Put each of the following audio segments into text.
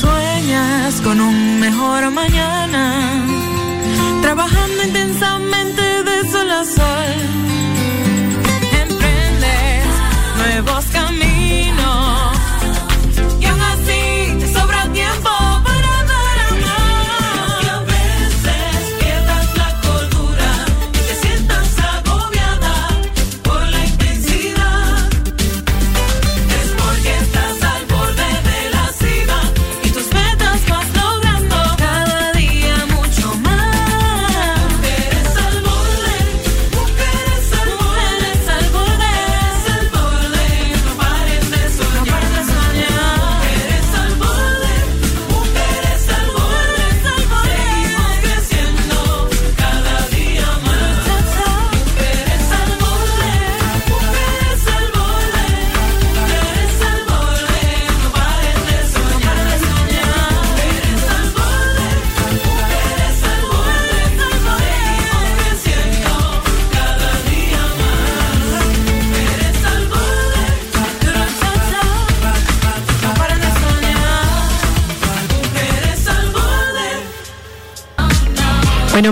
Sueñas con un mejor mañana, trabajando intensamente de sol a sol.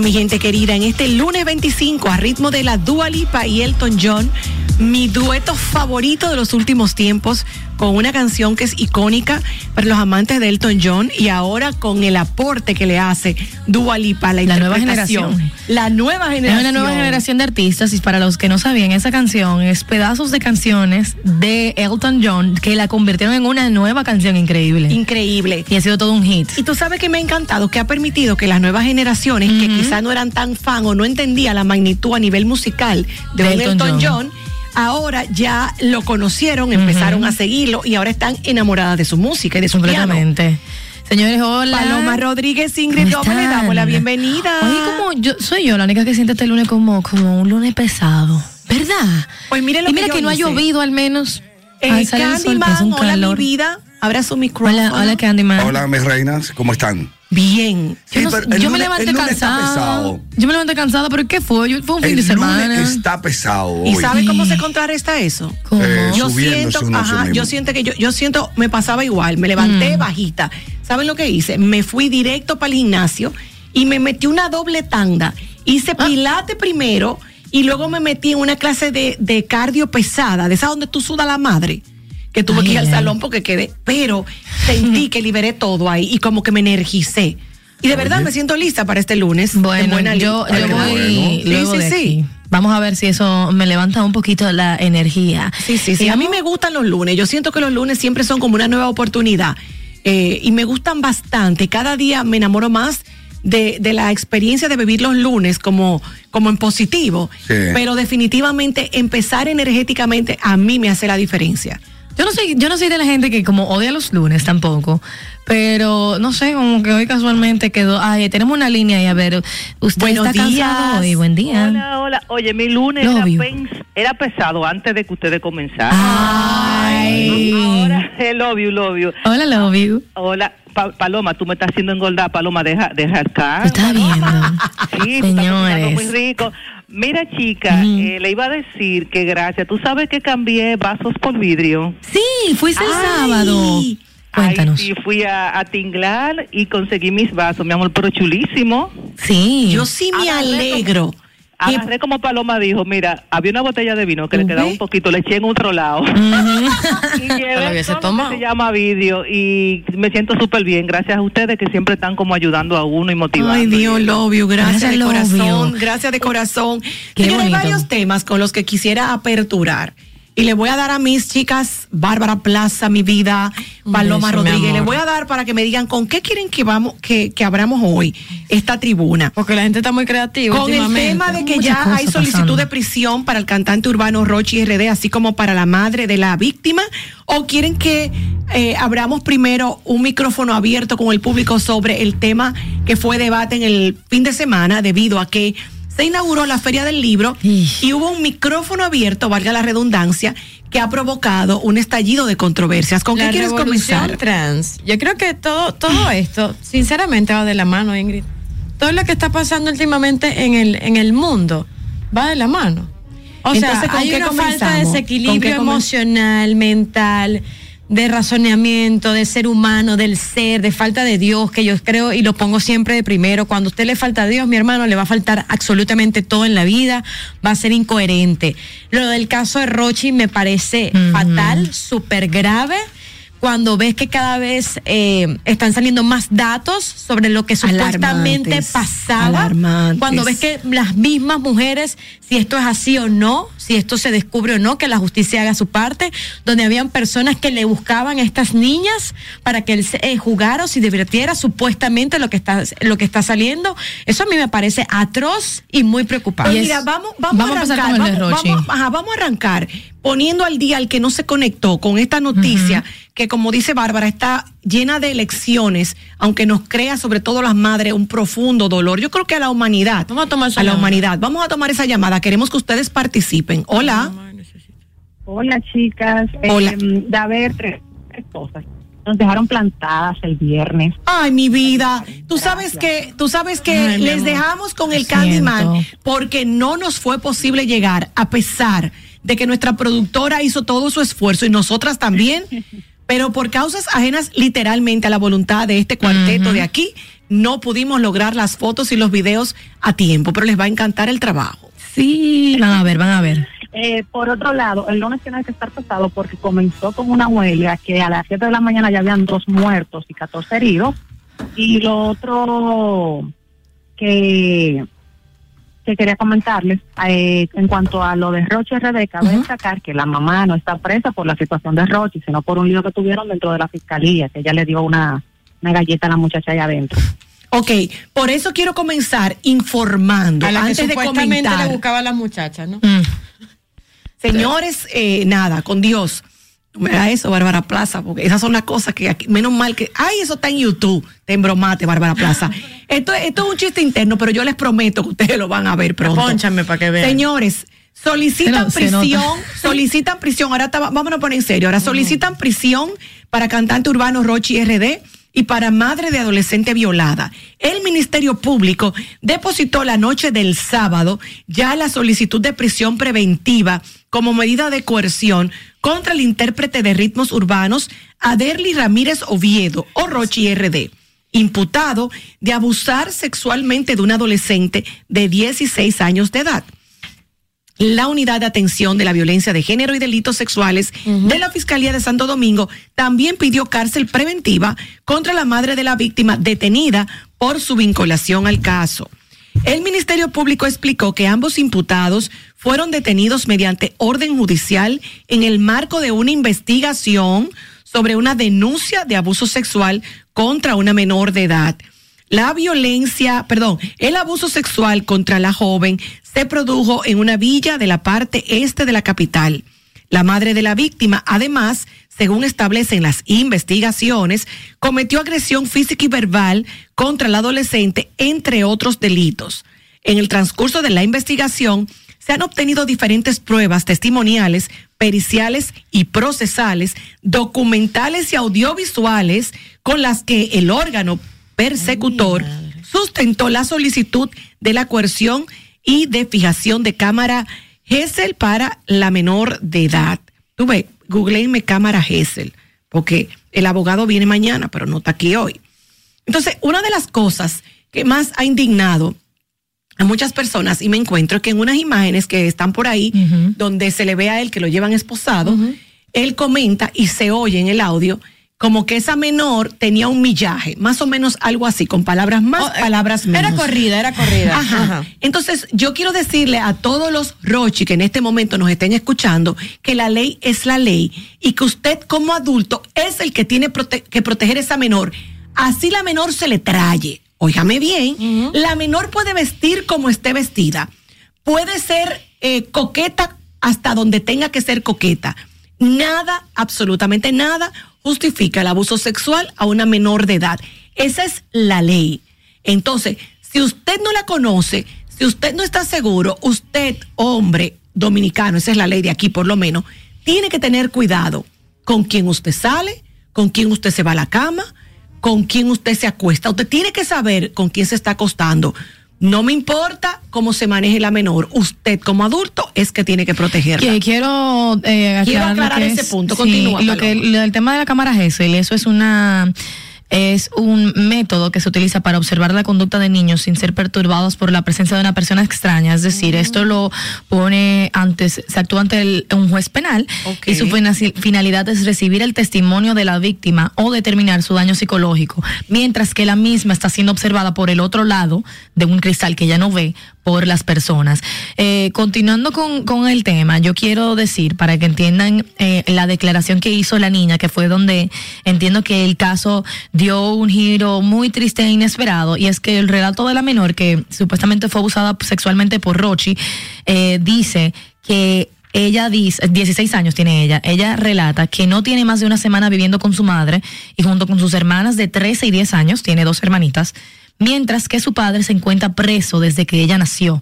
Mi gente querida, en este lunes 25, a ritmo de la Dua Lipa y Elton John, mi dueto favorito de los últimos tiempos, con una canción que es icónica para los amantes de Elton John y ahora con el aporte que le hace Dua Lipa la, La nueva generación. La nueva Es generación. una nueva generación de artistas y para los que no sabían, esa canción es pedazos de canciones de Elton John que la convirtieron en una nueva canción increíble. Increíble. y ha sido todo un hit. Y tú sabes que me ha encantado que ha permitido que las nuevas generaciones que quizás no eran tan fan o no entendía la magnitud a nivel musical de, Elton Elton John. John, ahora ya lo conocieron, empezaron a seguirlo y ahora están enamoradas de su música y de su piano. Completamente. Señores, hola. Paloma Rodríguez, Ingrid ¿Cómo Gómez, le damos la bienvenida. Oye, como yo soy yo la única que siente este lunes como, como un lunes pesado. ¿Verdad? Pues mire lo y que mira yo que, no ha hice. llovido al menos. Eh, Ay, sol, Candyman, hola calor. mi vida, abra su micrófono. Hola, hola Candyman. Hola, mis reinas, ¿cómo están? Bien. Yo, no- me levanté cansada. Yo me levanté cansada, pero ¿qué fue? Yo- fue un fin El de semana. lunes está pesado ¿Y sabe cómo se contrarresta eso? ¿Cómo? Eh, yo siento, ajá, yo siento que yo, yo siento, me pasaba igual, me levanté bajita. ¿Saben lo que hice? Me fui directo para el gimnasio y me metí una doble tanda. Hice pilate primero y luego me metí en una clase de, de cardio pesada, de esa donde tú sudas la madre. Que tuve Ay, que ir al ay. salón porque quedé, pero sentí que liberé todo ahí y como que me energicé. Y de verdad me siento lista para este lunes. en Bueno, buena yo, yo voy bueno. luego Sí, de sí, aquí. sí. Vamos a ver si eso me levanta un poquito la energía. Sí, sí, sí. Y A mí me gustan los lunes. Yo siento que los lunes siempre son como una nueva oportunidad. Eh, y me gustan bastante. Cada día me enamoro más de, de la experiencia de vivir los lunes como, como en positivo. Sí. Pero definitivamente empezar energéticamente a mí me hace la diferencia. Yo no soy, yo no soy de la gente que como odia los lunes tampoco, pero no sé, como que hoy casualmente quedó, ay, tenemos una línea y a ver, usted Buenos está días. cansado hoy, buen día. Hola, hola. Oye, mi lunes era, pens- era pesado antes de que ustedes comenzaran. Ay. Ahora, eh, love you, love you. Hola, love you. Hola, Pa- Paloma, tú me estás haciendo engordar. Paloma, deja, deja el carro. Está viendo. Sí, tú estás cocinando Señores. muy rico. Mira, chica, eh, le iba a decir que gracias. Tú sabes que cambié vasos por vidrio. Sí, fuiste el Ay. sábado. Cuéntanos. Ay, sí, fui a, a Tinglar y conseguí mis vasos, mi amor, pero chulísimo. Sí. Yo sí me Agarré alegro. Agarré como Paloma dijo, mira, había una botella de vino que le quedaba un poquito, le eché en otro lado. y llevé hubiese todo lo tomado. que se llama vídeo y me siento súper bien, gracias a ustedes que siempre están como ayudando a uno y motivando. Ay, Dios, love you. Gracias, Gracias, de love corazón. you. Gracias de corazón. Qué Señores, hay varios temas con los que quisiera aperturar. Y le voy a dar a mis chicas, Bárbara Plaza, mi vida, Paloma beso, Rodríguez, le voy a dar para que me digan con qué quieren que vamos, que, que abramos hoy esta tribuna. Porque la gente está muy creativa. Con el tema de que ya hay solicitud pasando. de prisión para el cantante urbano Rochi RD, así como para la madre de la víctima, o quieren que eh, abramos primero un micrófono abierto con el público sobre el tema que fue debate en el fin de semana debido a que se inauguró la Feria del Libro y hubo un micrófono abierto, valga la redundancia, que ha provocado un estallido de controversias. ¿Con la qué quieres comenzar? trans. Yo creo que todo, todo esto, sinceramente, va de la mano, Ingrid. Todo lo que está pasando últimamente en el, en el mundo va de la mano. O Entonces, sea, ¿con hay qué una falta de desequilibrio emocional, mental, de razonamiento, de ser humano, del ser, de falta de Dios, que yo creo y lo pongo siempre de primero. Cuando a usted le falta a Dios, mi hermano, le va a faltar absolutamente todo en la vida, va a ser incoherente. Lo del caso de Rochi me parece fatal, súper grave. Cuando ves que cada vez eh, están saliendo más datos sobre lo que supuestamente Alarmantes, pasaba, alarmantes. cuando ves que las mismas mujeres, si esto es así o no, si esto se descubre o no, que la justicia haga su parte, donde habían personas que le buscaban a estas niñas para que él se, eh, jugara o se divirtiera supuestamente lo que está lo que está saliendo, eso a mí me parece atroz y muy preocupante. Mira, vamos, vamos, Vamos a arrancar. vamos- ajá, vamos a arrancar poniendo al día al que no se conectó con esta noticia que, como dice Bárbara, está llena de lecciones, aunque nos crea sobre todo las madres un profundo dolor. Yo creo que a la humanidad, Vamos a tomar esa a la llamada. humanidad, vamos a tomar esa llamada. Queremos que ustedes participen. Hola. Hola chicas, Hola. Eh, de haber tres, tres cosas. Nos dejaron plantadas el viernes. Ay, mi vida. Tú sabes que, tú sabes que Ay, les dejamos con el Candyman porque no nos fue posible llegar, a pesar de que nuestra productora hizo todo su esfuerzo y nosotras también, pero por causas ajenas literalmente a la voluntad de este cuarteto de aquí, no pudimos lograr las fotos y los videos a tiempo, pero les va a encantar el trabajo. Sí, van a ver, van a ver. Eh, por otro lado, el lunes tiene que estar pasado porque comenzó con una huelga que a las 7 de la mañana ya habían dos muertos y 14 heridos. Y lo otro que, que quería comentarles, eh, en cuanto a lo de Roche RD, cabe destacar que la mamá no está presa por la situación de Roche, sino por un lío que tuvieron dentro de la fiscalía, que ella le dio una, una galleta a la muchacha allá adentro. Ok, por eso quiero comenzar informando a la que antes de supuestamente comentar. le buscaba a las muchachas, ¿no? Mm. Señores, eh, nada, con Dios. No me hagas eso, Bárbara Plaza, porque esas son las cosas que aquí, menos mal que, ay, eso está en YouTube, te embromate, Bárbara Plaza. Esto, esto es un chiste interno, pero yo les prometo que ustedes lo van a ver pronto. Pónchame para que vean. Señores, solicitan Se no- se prisión, nota. solicitan prisión, ahora está- vámonos a poner en serio, ahora solicitan prisión para cantante urbano Rochi RD y para madre de adolescente violada. El Ministerio Público depositó la noche del sábado ya la solicitud de prisión preventiva como medida de coerción contra el intérprete de ritmos urbanos Aderly Ramírez Oviedo o Rochi RD imputado de abusar sexualmente de un adolescente de 16 años de edad. La unidad de atención de la violencia de género y delitos sexuales de la Fiscalía de Santo Domingo también pidió cárcel preventiva contra la madre de la víctima detenida por su vinculación al caso. El Ministerio Público explicó que ambos imputados fueron detenidos mediante orden judicial en el marco de una investigación sobre una denuncia de abuso sexual contra una menor de edad. La violencia, perdón, el abuso sexual contra la joven se produjo en una villa de la parte este de la capital. La madre de la víctima, además, según establecen las investigaciones, cometió agresión física y verbal contra el adolescente, entre otros delitos. En el transcurso de la investigación, se han obtenido diferentes pruebas testimoniales, periciales y procesales, documentales y audiovisuales con las que el órgano persecutor sustentó la solicitud de la coerción y de fijación de cámara Gesell para la menor de edad. Tú ves, googleenme cámara Gesell, porque el abogado viene mañana, pero no está aquí hoy. Entonces, una de las cosas que más ha indignado a muchas personas y me encuentro que en unas imágenes que están por ahí, donde se le ve a él que lo llevan esposado, él comenta y se oye en el audio como que esa menor tenía un millaje, más o menos algo así, con palabras más, Oh, eh, palabras menos. Era corrida, era corrida. Ajá. Ajá. Entonces, yo quiero decirle a todos los Rochi que en este momento nos estén escuchando que la ley es la ley y que usted como adulto es el que tiene prote- que proteger a esa menor. Así la menor se le traye. Óigame bien, la menor puede vestir como esté vestida. Puede ser eh, coqueta hasta donde tenga que ser coqueta. Nada, absolutamente nada, justifica el abuso sexual a una menor de edad. Esa es la ley. Entonces, si usted no la conoce, si usted no está seguro, usted, hombre dominicano, esa es la ley de aquí por lo menos, tiene que tener cuidado con quién usted sale, con quién usted se va a la cama, con quién usted se acuesta. Usted tiene que saber con quién se está acostando. No me importa cómo se maneje la menor. Usted como adulto es que tiene que protegerla. Quiero, eh, Quiero aclarar lo aclarar ese es- punto. sí, Continúa, Lo que, del tema de la cámara GESEL, eso es una es un método que se utiliza para observar la conducta de niños sin ser perturbados por la presencia de una persona extraña. Es decir, esto lo pone antes, se actúa ante el- un juez penal y su fina- finalidad es recibir el testimonio de la víctima o determinar su daño psicológico, mientras que la misma está siendo observada por el otro lado de un cristal que ya no ve por las personas. Eh, continuando con, con el tema, yo quiero decir, para que entiendan eh, la declaración que hizo la niña, que fue donde entiendo que el caso dio un giro muy triste e inesperado, y es que el relato de la menor, que supuestamente fue abusada sexualmente por Rochi, eh, dice que ella dice, 16 años tiene ella, ella relata que no tiene más de una semana viviendo con su madre y junto con sus hermanas de 13 y 10 años, tiene dos hermanitas, mientras que su padre se encuentra preso desde que ella nació.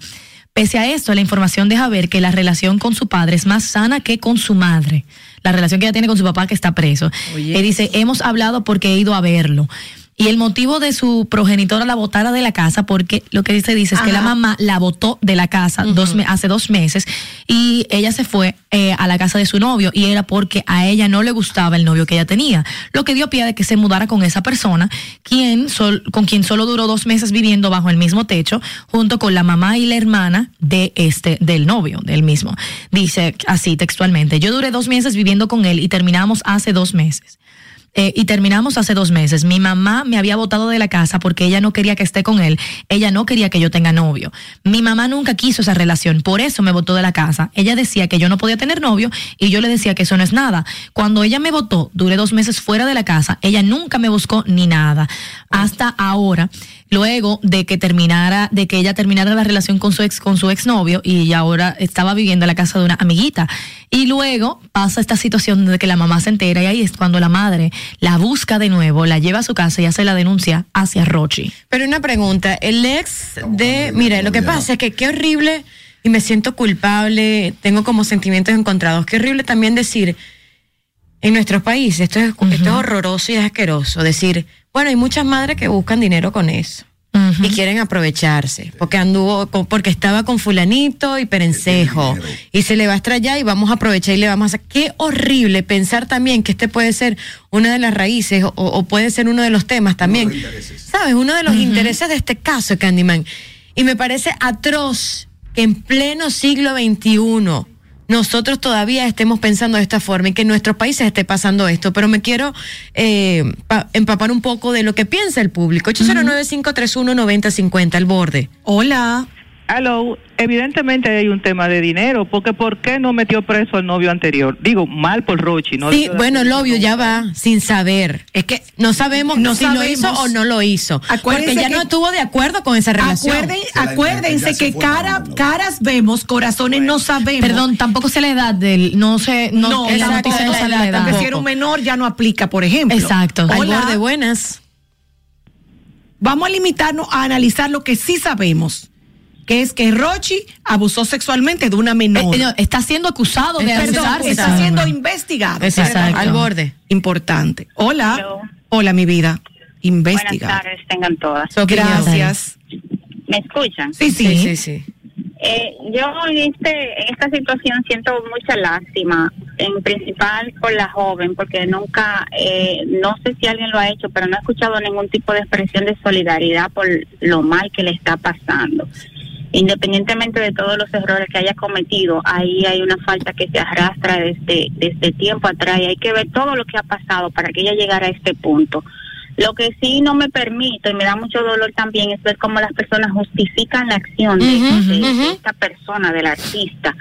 Pese a esto, la información deja ver que la relación con su padre es más sana que con su madre. La relación que ella tiene con su papá que está preso. Oye. Él dice, hemos hablado porque he ido a verlo. Y el motivo de su progenitora la botara de la casa, porque lo que dice dice es que la mamá la botó de la casa dos me- hace dos meses y ella se fue eh, a la casa de su novio y era porque a ella no le gustaba el novio que ella tenía, lo que dio pie de que se mudara con esa persona, quien sol- con quien solo duró dos meses viviendo bajo el mismo techo, junto con la mamá y la hermana de este del novio del mismo. Dice así textualmente: Yo duré dos meses viviendo con él y terminamos hace dos meses. Eh, y terminamos hace dos meses. Mi mamá me había botado de la casa porque ella no quería que esté con él. Ella no quería que yo tenga novio. Mi mamá nunca quiso esa relación, por eso me botó de la casa. Ella decía que yo no podía tener novio y yo le decía que eso no es nada. Cuando ella me botó, duré dos meses fuera de la casa. Ella nunca me buscó ni nada. Hasta ahora, luego de que terminara, de que ella terminara la relación con su ex, con su exnovio y ahora estaba viviendo en la casa de una amiguita. Y luego pasa esta situación de que la mamá se entera y ahí es cuando la madre la busca de nuevo, la lleva a su casa y hace la denuncia hacia Rochi. Pero una pregunta, el ex de, mira, lo que pasa es que qué horrible y me siento culpable, tengo como sentimientos encontrados, qué horrible también decir en nuestros países, esto es, esto es horroroso y es asqueroso, decir, bueno, hay muchas madres que buscan dinero con eso. Y quieren aprovecharse, porque anduvo, con- porque estaba con fulanito y perencejo, y se le va a estrellar y vamos a aprovechar y le vamos a hacer. Qué horrible pensar también que este puede ser una de las raíces o, o puede ser uno de los temas también. los intereses. ¿Sabes? Uno de los intereses de este caso, Candyman. Y me parece atroz que en pleno siglo XXI nosotros todavía estemos pensando de esta forma y que en nuestros países esté pasando esto. Pero me quiero eh, pa- empapar un poco de lo que piensa el público. 809-531-9050, el borde. Hola. Hello, evidentemente hay un tema de dinero, porque ¿por qué no metió preso al novio anterior? Digo, mal por Rochi, ¿no? Sí, bueno, el obvio ya va sin saber. Es que No sabemos No si lo hizo o no lo hizo. Porque Acuérdense ya que- no estuvo de acuerdo con esa relación. Acuerden, Se la acuérdense ya se que cara, no, no. caras vemos, corazones no sabemos. Perdón, tampoco sé la edad del, no sé, no, no, en la exacto, edad edad. Porque si tampoco. era un menor ya no aplica, por ejemplo. Exacto. Hola. borde, buenas. Vamos a limitarnos a analizar lo que sí sabemos, que es que Rochi abusó sexualmente de una menor. Eh, no, está siendo acusado de Perdón, abusar está siendo investigado. Exacto. Exacto. Al borde. Importante. Hola. Hello. Hola, mi vida. Buenas Investigado. tardes, tengan todas. Gracias. ¿Me escuchan? Sí, sí. Sí, sí, sí. Eh, yo en, este, en esta situación siento mucha lástima, en principal por la joven, porque nunca, eh, no sé si alguien lo ha hecho, pero no he escuchado ningún tipo de expresión de solidaridad por lo mal que le está pasando. Independientemente de todos los errores que haya cometido, ahí hay una falta que se arrastra desde, desde tiempo atrás y hay que ver todo lo que ha pasado para que ella llegara a este punto. Lo que sí no me permito y me da mucho dolor también es ver cómo las personas justifican la acción de, Ujú, de ujú. esta persona, del artista,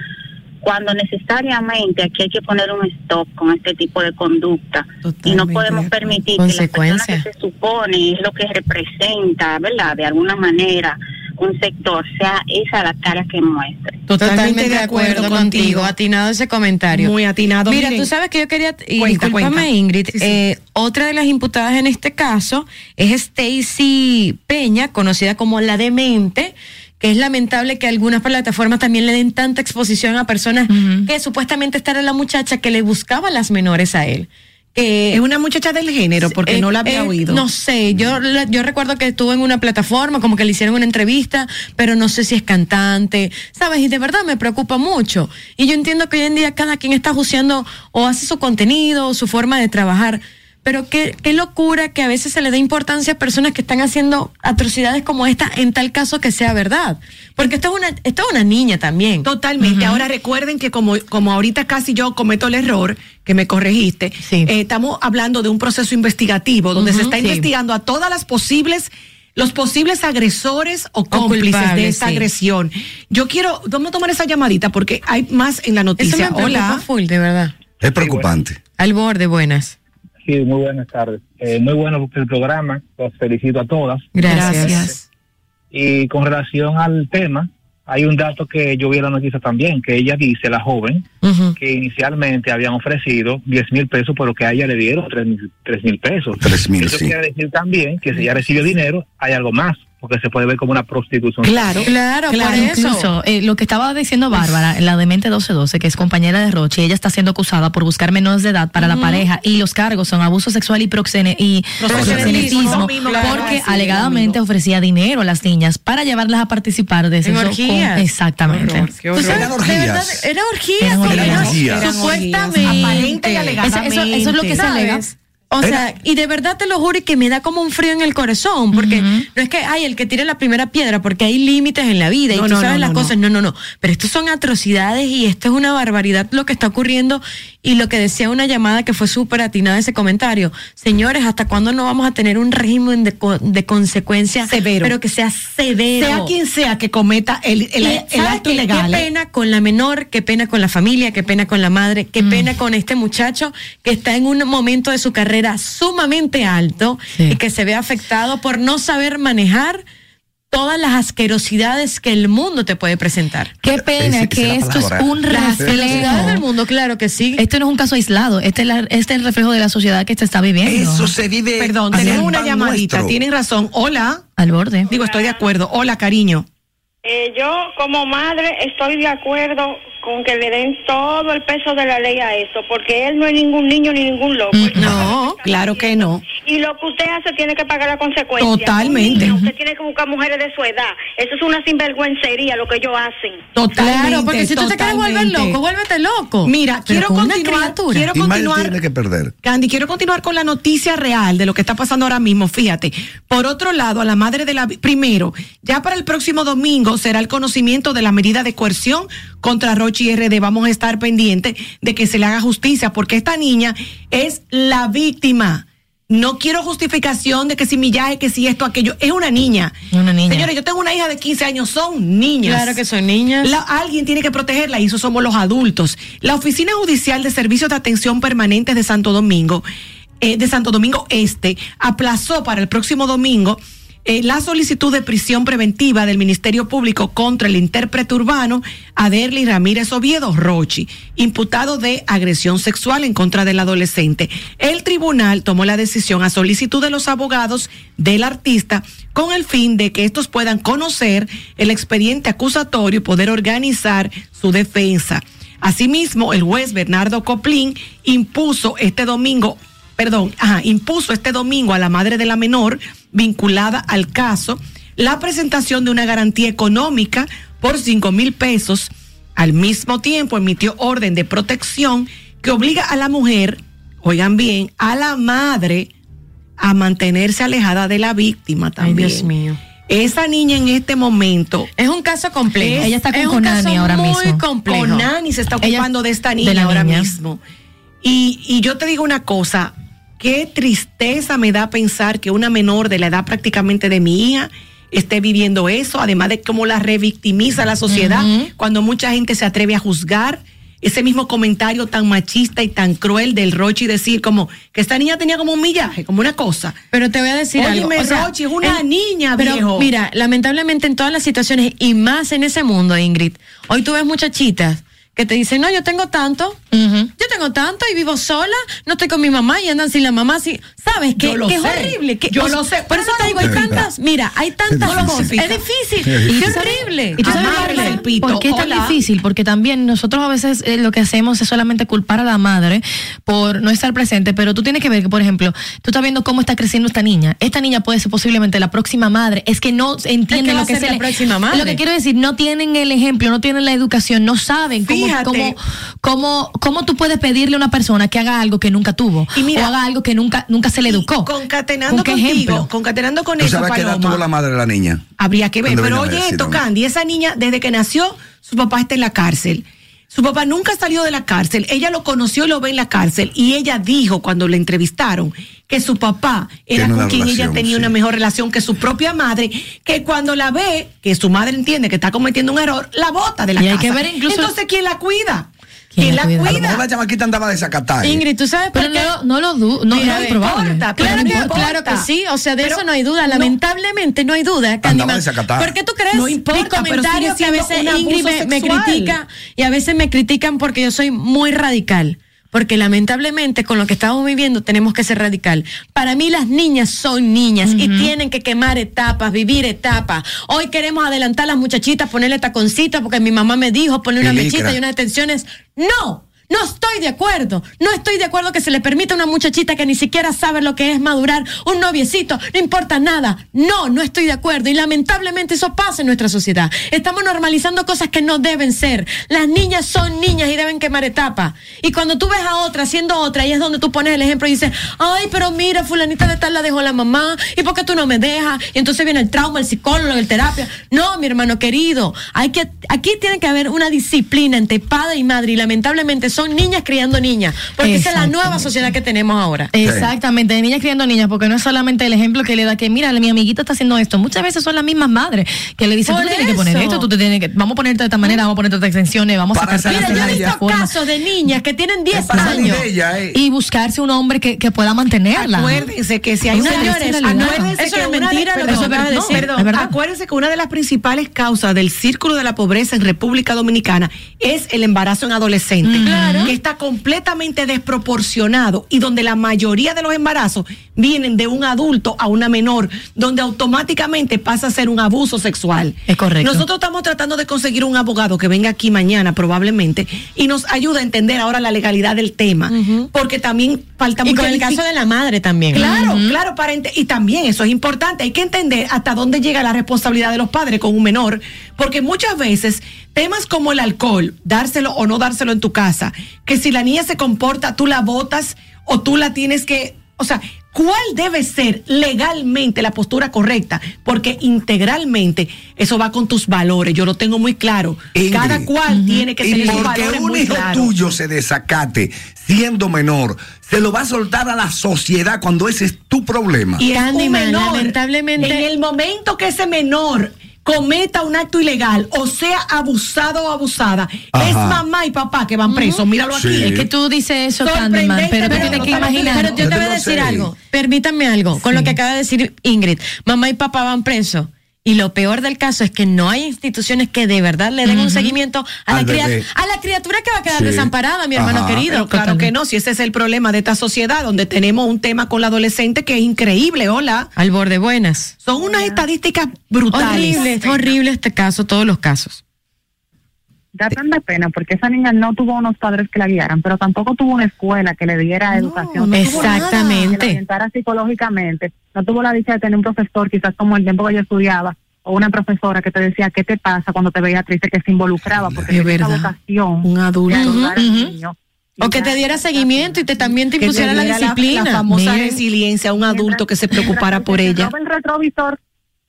cuando necesariamente aquí hay que poner un stop con este tipo de conducta y no podemos de permitir que las personas que se supone es lo que representa, ¿verdad? De alguna manera un sector sea esa la cara que muestre. Totalmente de acuerdo contigo. Atinado ese comentario. Muy atinado. Mira, Miren, tú sabes que yo quería, y Cuenta, discúlpame cuenta. Ingrid, Sí, sí. eh, otra de las imputadas en este caso es Stacy Peña, conocida como la demente, que es lamentable que algunas plataformas también le den tanta exposición a personas que supuestamente esta era la muchacha que le buscaba las menores a él. Que es una muchacha del género, porque eh, no la había eh, oído. No sé, yo, la- yo recuerdo que estuvo en una plataforma, como que le hicieron una entrevista, pero no sé si es cantante, ¿sabes? Y de verdad me preocupa mucho. Y yo entiendo que hoy en día cada quien está juiciando o hace su contenido o su forma de trabajar. Pero qué, qué locura que a veces se le dé importancia a personas que están haciendo atrocidades como esta, en tal caso que sea verdad. Porque esto es una, esto es una niña también. Totalmente. Ahora recuerden que como, como ahorita casi yo cometo el error, que me corregiste, Sí. eh, estamos hablando de un proceso investigativo donde se está sí. investigando a todas las posibles los posibles agresores o cómplices de esta sí. agresión. Yo quiero, vamos a tomar esa llamadita porque hay más en la Eso noticia. me preocupa Hola. full, de verdad. Es preocupante. Al borde, buenas. Sí, muy buenas tardes. Eh, muy bueno el programa, los felicito a todas. Gracias. Y con relación al tema, hay un dato que yo vi en la noticia también, que ella dice, la joven, que inicialmente habían ofrecido 10 mil pesos, pero que a ella le dieron 3 mil pesos. Tres mil, Eso sí. quiere decir también que si ella recibió dinero, hay algo más, porque se puede ver como una prostitución. Claro. Claro, Claro, por eso. Incluso eh, lo que estaba diciendo Bárbara, la demente 1212, que es compañera de Roche, ella está siendo acusada por buscar menores de edad para la pareja y los cargos son abuso sexual y, proxene, y Proxenetismo, mismo, claro, porque sí, alegadamente ofrecía dinero a las niñas para llevarlas a participar de sexo orgías. con- Exactamente. Horror, qué horror. Eran De orgías. Eran Supuestamente. aparente y alegadamente. Eso- eso- eso es lo que se ¿Sabes? alega. O sea, y de verdad te lo juro y que me da como un frío en el corazón, porque no es que hay el que tire la primera piedra, porque hay límites en la vida No, y tú no, sabes no, las cosas. No, no, no. Pero esto son atrocidades y esto es una barbaridad lo que está ocurriendo. Y lo que decía una llamada que fue súper atinada ese comentario. Señores, ¿hasta cuándo no vamos a tener un régimen de, de consecuencia Severo. Pero que sea severo. Sea quien sea que cometa el, el, Y, el ¿sabes acto ilegal. Qué ¿eh? pena con la menor, qué pena con la familia, qué pena con la madre, qué pena con este muchacho que está en un momento de su carrera sumamente alto Sí. y que se ve afectado por no saber manejar todas las asquerosidades que el mundo te puede presentar. Qué pena que esto es un Las asquerosidades del reflejo. mundo, claro que sí. Este no es un caso aislado, este es, la- este es el reflejo de la sociedad que se está viviendo. Eso se vive. Perdón, en tenemos una llamadita. nuestro. Tienen razón. Hola. Al borde. Digo, estoy de acuerdo. Hola, cariño. Eh, yo como madre estoy de acuerdo con que le den todo el peso de la ley a eso, porque él no es ningún niño ni ningún loco. Él No, claro que no. Y lo que usted hace tiene que pagar la consecuencia. Totalmente. Niño, usted tiene que buscar mujeres de su edad. Eso es una sinvergüencería lo que ellos hacen. Totalmente. Claro, porque si tú te quieres volver loco, vuélvete loco. Mira, Pero quiero con continuar. criatura. Quiero continuar. tiene que perder. Candy, quiero continuar con la noticia real de lo que está pasando ahora mismo. Fíjate, por otro lado, a la madre de la... Primero, ya para el próximo domingo será el conocimiento de la medida de coerción contra Rochi RD. Vamos a estar pendientes de que se le haga justicia, porque esta niña es la víctima. No quiero justificación de que si millaje, que si esto, aquello. Es una niña. Una niña. Señores, yo tengo una hija de 15 años, son niñas. Claro que son niñas. La- alguien tiene que protegerla y eso somos los adultos. La Oficina Judicial de Servicios de Atención Permanentes de Santo Domingo, eh, de Santo Domingo Este, aplazó para el próximo domingo eh, la solicitud de prisión preventiva del Ministerio Público contra el intérprete urbano Aderly Ramírez Oviedo Rochi, imputado de agresión sexual en contra del adolescente. El tribunal tomó la decisión a solicitud de los abogados del artista con el fin de que estos puedan conocer el expediente acusatorio y poder organizar su defensa. Asimismo, el juez Bernardo Coplín impuso este domingo perdón, ajá, impuso este domingo a la madre de la menor vinculada al caso la presentación de una garantía económica por cinco mil pesos. Al mismo tiempo emitió orden de protección que obliga a la mujer, oigan bien, a la madre a mantenerse alejada de la víctima Ay, también. Dios mío. Esa niña en este momento Es un caso complejo. Ella está con es un Conani caso ahora muy mismo. complejo. Conani se está Ella- ocupando de esta niña de ahora niña. mismo. Y, y yo te digo una cosa, qué tristeza me da pensar que una menor de la edad prácticamente de mi hija esté viviendo eso, además de cómo la revictimiza la sociedad cuando mucha gente se atreve a juzgar. Ese mismo comentario tan machista y tan cruel del Rochi decir como que esta niña tenía como un millaje, como una cosa. Pero te voy a decir algo. Óyeme, o sea, Rochi, es una en- niña, pero viejo. Mira, lamentablemente en todas las situaciones y más en ese mundo, Ingrid, hoy tú ves muchachitas que te dicen, no, yo tengo tanto, yo tengo tanto y vivo sola, no estoy con mi mamá y andan sin la mamá, ¿sabes? Que, lo que es horrible. Que, Yo lo sé, Por eso te lo digo, hay tantas, mira, hay tantas lo cosas. Es difícil, sabes- horrible. Y tú sabes Amarle por qué- el pito, por qué es tan hola. difícil, porque también nosotros a veces eh, lo que hacemos es solamente culpar a la madre por no estar presente, pero tú tienes que ver que, por ejemplo, tú estás viendo cómo está creciendo esta niña. Esta niña puede ser posiblemente la próxima madre. Es que no entienden va lo a que es la próxima madre? Lo que quiero decir, no tienen el ejemplo, no tienen la educación, no saben cómo, Fíjate. cómo, cómo, cómo tú puedes pedirle a una persona que haga algo que nunca tuvo Y mira- o haga algo que nunca, nunca se le educó. Concatenando ¿Con qué contigo, ejemplo? concatenando con ¿Tú eso, sabes qué edad Paloma. tuvo la madre de la niña? Habría que ver. Pero oye esto. Candy, esa niña, desde que nació, su papá está en la cárcel. Su papá nunca salió de la cárcel. Ella lo conoció y lo ve en la cárcel. Y ella dijo cuando le entrevistaron que su papá era con quien ella tenía sí. una mejor relación que su propia madre, que cuando la ve, que su madre entiende que está cometiendo un error, la bota de la Y hay casa. que ver incluso- Entonces, ¿quién la cuida? ¿Quién ¿Quién la cuida? A lo mejor la chamaquita andaba desacatada. Ingrid, ¿tú sabes por Pero qué? no, no lo dudo, no, Mira, no es probable. importa, Claro que, no importa. claro que sí, o sea, de Pero eso no hay duda. Lamentablemente no hay duda. Candyman. desacatada. ¿Por qué tú crees No importa, pero comentario sigue que a veces Ingrid me, me critica y a veces me critican porque yo soy muy radical? Porque lamentablemente con lo que estamos viviendo tenemos que ser radical. Para mí las niñas son niñas y tienen que quemar etapas, vivir etapas. Hoy queremos adelantar a las muchachitas, ponerle taconcita porque mi mamá me dijo poner una mechita y unas extensiones. No. No estoy de acuerdo. No estoy de acuerdo que se le permita a una muchachita que ni siquiera sabe lo que es madurar, un noviecito, no importa nada. No, no estoy de acuerdo. Y lamentablemente eso pasa en nuestra sociedad. Estamos normalizando cosas que no deben ser. Las niñas son niñas y deben quemar etapas. Y cuando tú ves a otra haciendo otra, ahí es donde tú pones el ejemplo y dices, ay, pero mira, fulanita de tal la dejó la mamá, ¿y por qué tú no me dejas? Y entonces viene el trauma, el psicólogo, el terapia. No, mi hermano querido, hay que, aquí tiene que haber una disciplina entre padre y madre y lamentablemente niñas criando niñas, porque esa es la nueva sociedad que tenemos ahora. Exactamente, de niñas criando niñas, porque no es solamente el ejemplo que le da que, mira, mi amiguita está haciendo esto. Muchas veces son las mismas madres que le dicen, Por tú te tienes que poner eso. esto, tú te tienes que, vamos a ponerte de esta manera, vamos a ponerte estas extensiones, vamos Para a sacarte esa Mira, yo he visto forma. casos de niñas que tienen 10 para salir años. ella, eh. Y buscarse un hombre que, que pueda mantenerla. Acuérdense que si hay señores, acuérdense eso que es una de- mentira lo que acabas de no, decir. perdón, acuérdense que una de las principales causas del círculo de la pobreza en República Dominicana es el embarazo en adolescente, que está completamente desproporcionado y donde la mayoría de los embarazos vienen de un adulto a una menor, donde automáticamente pasa a ser un abuso sexual. Es correcto. Nosotros estamos tratando de conseguir un abogado que venga aquí mañana probablemente y nos ayude a entender ahora la legalidad del tema, porque también falta Y mucha con el caso de la madre también. Claro, claro, para y también eso es importante, hay que entender hasta dónde llega la responsabilidad de los padres con un menor, porque muchas veces temas como el alcohol, dárselo o no dárselo en tu casa, que si la niña se comporta, tú la botas o tú la tienes que, o sea, ¿cuál debe ser legalmente la postura correcta? Porque integralmente eso va con tus valores, yo lo tengo muy claro. Ingrid, Cada cual tiene que tener sus porque valores un muy hijo tuyo se desacate siendo menor, se lo va a soltar a la sociedad cuando ese es tu problema. Y es un menor. lamentablemente- En el momento que ese menor cometa un acto ilegal o sea abusado o abusada, Ajá. es mamá y papá que van presos. Míralo aquí. Sí. Es que tú dices eso, Candyman, pero tú pero tienes que imaginar. Pero yo te voy a decir algo. Permítanme algo. Con lo que acaba de decir Ingrid. Mamá y papá van presos. Y lo peor del caso es que no hay instituciones que de verdad le den un seguimiento a la, Al cria- bebé. a la criatura que va a quedar Sí. desamparada, mi hermano Ajá. querido. Pero claro que no, si ese es el problema de esta sociedad, donde tenemos un tema con la adolescente que es increíble, hola. Al borde buenas. Son unas estadísticas brutales. Horrible, es horrible este caso, todos los casos. Da tanta pena porque esa niña no tuvo unos padres que la guiaran, pero tampoco tuvo una escuela que le diera educación. no Exactamente. Que la orientara psicológicamente. No tuvo la dicha de tener un profesor, quizás como el tiempo que yo estudiaba, o una profesora que te decía qué te pasa cuando te veía triste, que se involucraba, porque Es verdad. vocación Un adulto. de ayudar al Ujú, niño. O que te diera seguimiento y te también te impusiera la diera disciplina. La, famosa Miren. resiliencia, un adulto que se preocupara por ella. el retrovisor,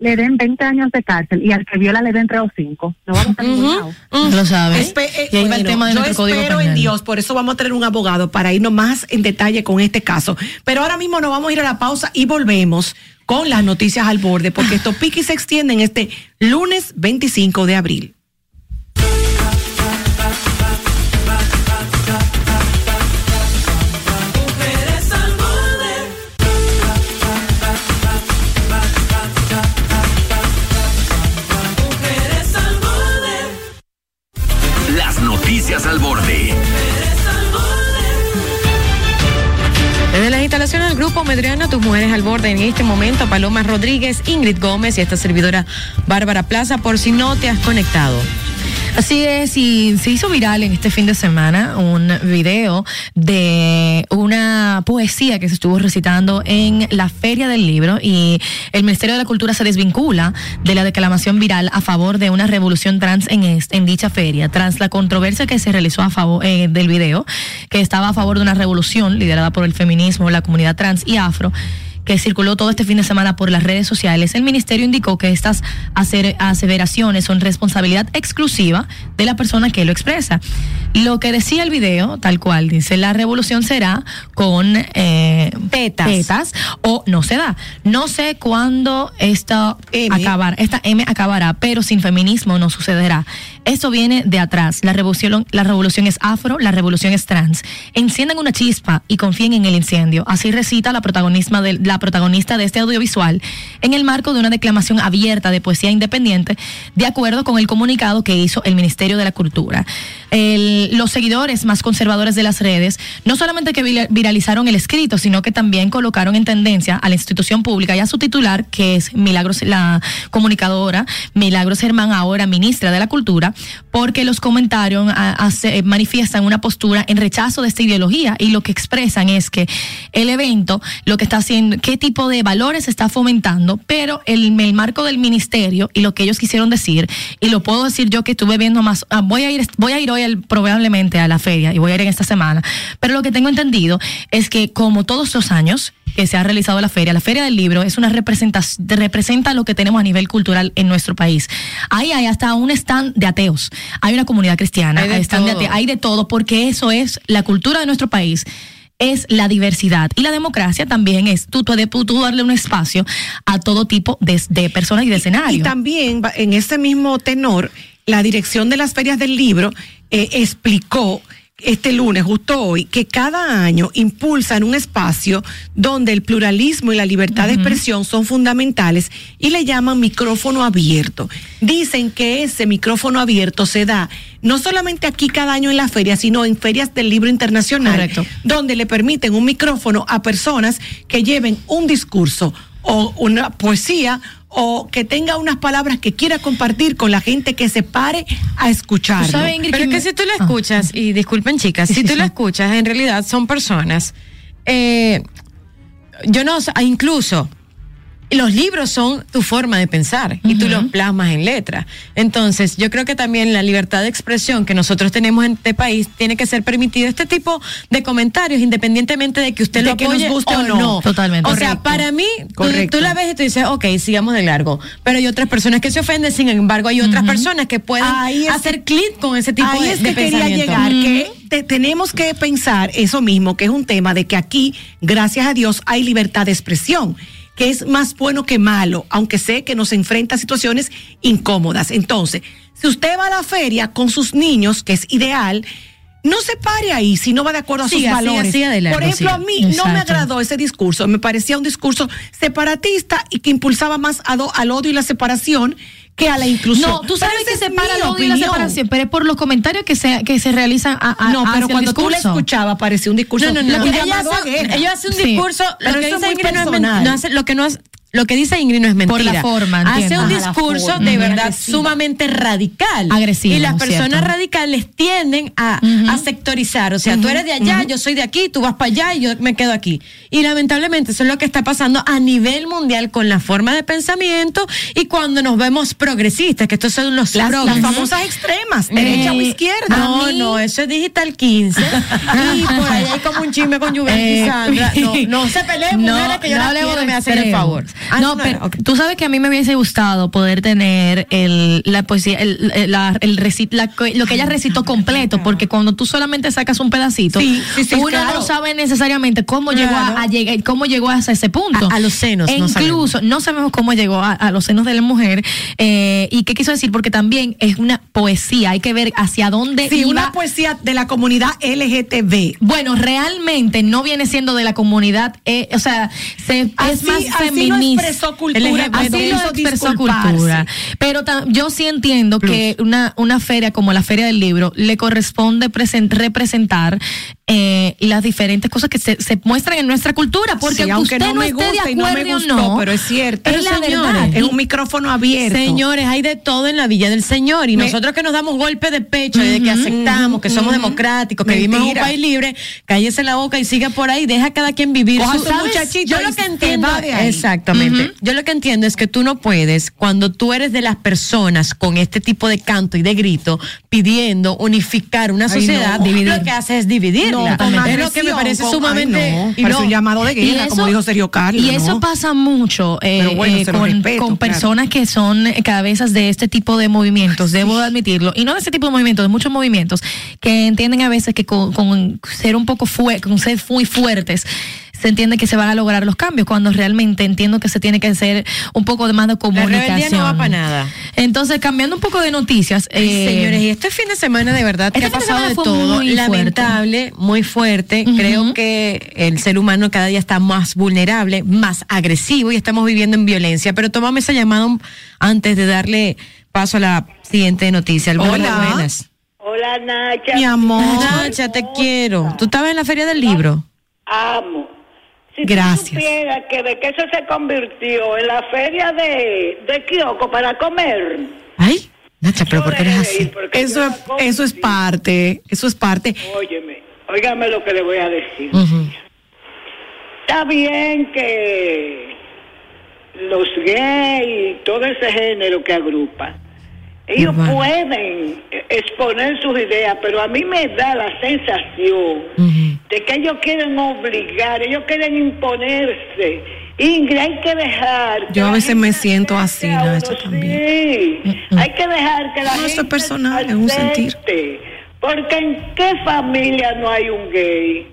le den 20 años de cárcel y al que viola le den 3 o 5. No vamos a ningún lado. Lo sabes. Espe- eh, y ahí va el bueno, tema de yo nuestro espero penal. en Dios, por eso vamos a tener un abogado para irnos más en detalle con este caso. Pero ahora mismo nos vamos a ir a la pausa y volvemos con las noticias al borde, porque estos piques se extienden este lunes 25 de abril. Instalaciones del grupo Medriana, tus mujeres al borde en este momento, Paloma Rodríguez, Ingrid Gómez y esta servidora Bárbara Plaza, por si no te has conectado. Así es, y se hizo viral en este fin de semana un video de una poesía que se estuvo recitando en la Feria del Libro y el Ministerio de la Cultura se desvincula de la declamación viral a favor de una revolución trans en, est- en dicha feria, tras la controversia que se realizó a favor eh, del video, que estaba a favor de una revolución liderada por el feminismo, la comunidad trans y afro que circuló todo este fin de semana por las redes sociales, el ministerio indicó que estas aseveraciones son responsabilidad exclusiva de la persona que lo expresa. Lo que decía el video, tal cual, dice, la revolución será con eh, Tetas. o no se da. No sé cuándo esta M. acabar, esta M acabará, pero sin feminismo no sucederá. Esto viene de atrás. La revolución, la revolución es afro, la revolución es trans. Enciendan una chispa y confíen en el incendio. Así recita la protagonista de, la protagonista de este audiovisual en el marco de una declamación abierta de poesía independiente, de acuerdo con el comunicado que hizo el Ministerio de la Cultura. Los seguidores más conservadores de las redes no solamente que vira- viralizaron el escrito, sino que también colocaron en tendencia a la institución pública y a su titular, que es Milagros, la comunicadora Milagros Germán, ahora ministra de la Cultura, porque los comentarios manifiestan una postura en rechazo de esta ideología y lo que expresan es que el evento lo que está haciendo, qué tipo de valores está fomentando, pero el, el marco del ministerio y lo que ellos quisieron decir, y lo puedo decir yo que estuve viendo más, ah, voy a ir, voy a ir hoy probablemente a la feria y voy a ir en esta semana, pero lo que tengo entendido es que como todos los años que se ha realizado la feria, la feria del libro es una representación, representa lo que tenemos a nivel cultural en nuestro país. Ahí hay hasta un stand de ateos, hay una comunidad cristiana, Hay de hay, stand de todo. ate- hay de todo, porque eso es la cultura de nuestro país es la diversidad y la democracia también es tú, tú, darle un espacio a todo tipo de, de personas y de escenarios. Y también, en ese mismo tenor, la dirección de las ferias del libro eh, explicó este lunes, justo hoy, que cada año impulsan un espacio donde el pluralismo y la libertad de expresión son fundamentales y le llaman micrófono abierto. Dicen que ese micrófono abierto se da no solamente aquí cada año en la feria, sino en ferias del libro internacional, Correcto. donde le permiten un micrófono a personas que lleven un discurso o una poesía o que tenga unas palabras que quiera compartir con la gente que se pare a Ingrid, Pero es me- que si tú la Ah. escuchas, y disculpen chicas, si tú la escuchas, en realidad son personas, eh, yo no incluso los libros son tu forma de pensar y tú los plasmas en letra. Entonces, yo creo que también la libertad de expresión que nosotros tenemos en este país tiene que ser permitido este tipo de comentarios, independientemente de que usted De lo que nos guste o no. no. Totalmente. O sea, para mí, tú, la ves y tú dices, ok, sigamos de largo. Pero hay otras personas que se ofenden, sin embargo, hay otras personas que pueden Ahí es hacer clic con ese tipo Ahí de, es de que quería pensamiento. llegar, que te- tenemos que pensar eso mismo, que es un tema de que aquí, gracias a Dios, hay libertad de expresión que es más bueno que malo, aunque sé que nos enfrenta a situaciones incómodas. Entonces, si usted va a la feria con sus niños, que es ideal, no se pare ahí si no va de acuerdo a sus valores. Por ejemplo, a mí no me agradó ese discurso, me parecía un discurso separatista y que impulsaba más a do- al odio y la separación que a la inclusión. No, tú sabes que separa el odio y la separación, pero es por los comentarios que se, que se realizan a, a- No, pero el cuando tú la escuchabas parecía un discurso No, no, no. Ella hace, ella hace un Sí. discurso, Pero lo que eso es muy personal. no hace- lo que no es lo que dice Ingrid no es mentira. Por la forma, Hace un Ajá, discurso de verdad sumamente radical. Agresivo, Y las personas cierto. radicales tienden a, a sectorizar. O sea, tú eres de allá, yo soy de aquí, tú vas para allá y yo me quedo aquí. Y lamentablemente eso es lo que está pasando a nivel mundial con la forma de pensamiento y cuando nos vemos progresistas, que estos son los las, famosas extremas, derecha o Eh, izquierda. No, mí- no, eso es Digital 15. y por ahí hay como un chisme con Juventus y Eh, Sandra. No, no se peleen, no, mujeres, que yo no quiero, de me hacen el favor. Ah, no, pero tú sabes que a mí me hubiese gustado poder tener el, la poesía, el, el- la- el reci- la lo que ella recitó completo, porque cuando tú solamente sacas un pedacito, Sí, sí, sí, uno claro. no sabe necesariamente cómo llegó a, a llegar, cómo llegó hasta ese punto. A- a los senos, E incluso no sabemos cómo llegó a, a los senos de la mujer eh, y qué quiso decir, porque también es una poesía, hay que ver hacia dónde Sí, iba. una poesía de la comunidad LGTB. Bueno, realmente no viene siendo de la comunidad, eh, o sea, se, es más feminista. Expresó cultura, así lo expresó cultura. Pero yo sí entiendo que una, una feria como la Feria del Libro le corresponde presen- representar eh, las diferentes cosas que se, se muestran en nuestra cultura, porque Sí, aunque usted no me esté gusta de y no me acuerdo gustó, no, pero es cierto. es la señores, verdad. es un micrófono abierto. Señores, hay de todo en la Villa del Señor y Me- nosotros que nos damos golpe de pecho de que aceptamos, que somos democráticos, que vivimos en un país libre, cállese la boca y siga por ahí, deja a cada quien vivir Coja su muchachito Yo y lo que entiendo, exactamente, yo lo que entiendo es que tú no puedes, cuando tú eres de las personas con este tipo de canto y de grito, pidiendo unificar una Ay, sociedad, no. Dividir. lo que hace es dividirla. No, es lo que me parece con- sumamente... ay, no, y parece no, un llamado de guerra, como dijo Sergio Carlos, Y eso pasa mucho eh, bueno, eh, con, respeto, con claro. personas que son cabezas de este tipo de movimientos, debo admitirlo. Y no de este tipo de movimientos, de muchos movimientos, que entienden a veces que con, con ser un poco fuertes, con ser muy fuertes, se entiende que se van a lograr los cambios, cuando realmente entiendo que se tiene que hacer un poco de más de La comunicación. rebeldía no va para nada. Entonces, cambiando un poco de noticias. Ay, eh, señores, y este fin de semana de verdad que este ha fin de pasado de todo, muy lamentable, muy fuerte. Creo que el ser humano cada día está más vulnerable, más agresivo y estamos viviendo en violencia. Pero tomame esa llamada antes de darle paso a la siguiente noticia. Alberto, Hola. buenas. Hola, Nacha. Mi amor. Nacha, te quiero. ¿Tú estabas en la feria del libro? Amo. Si Gracias. tú supieras que de que eso se convirtió en la feria de, de Kioco para comer. Ay, Nacha, pero ¿por qué eres así? Eso es, eso es parte, eso es parte. Óyeme, óigame lo que le voy a decir. Ujú. Está bien que los gays y todo ese género que agrupa, ellos pueden exponer sus ideas, pero a mí me da la sensación Ujú. De que ellos quieren obligar, ellos quieren imponerse. Ingrid, hay que dejar. que Yo a veces me siento así, Nacho, también. Sí, hay que dejar que la No, gente. eso es personal, es un sentir. Porque en qué familia no hay un gay.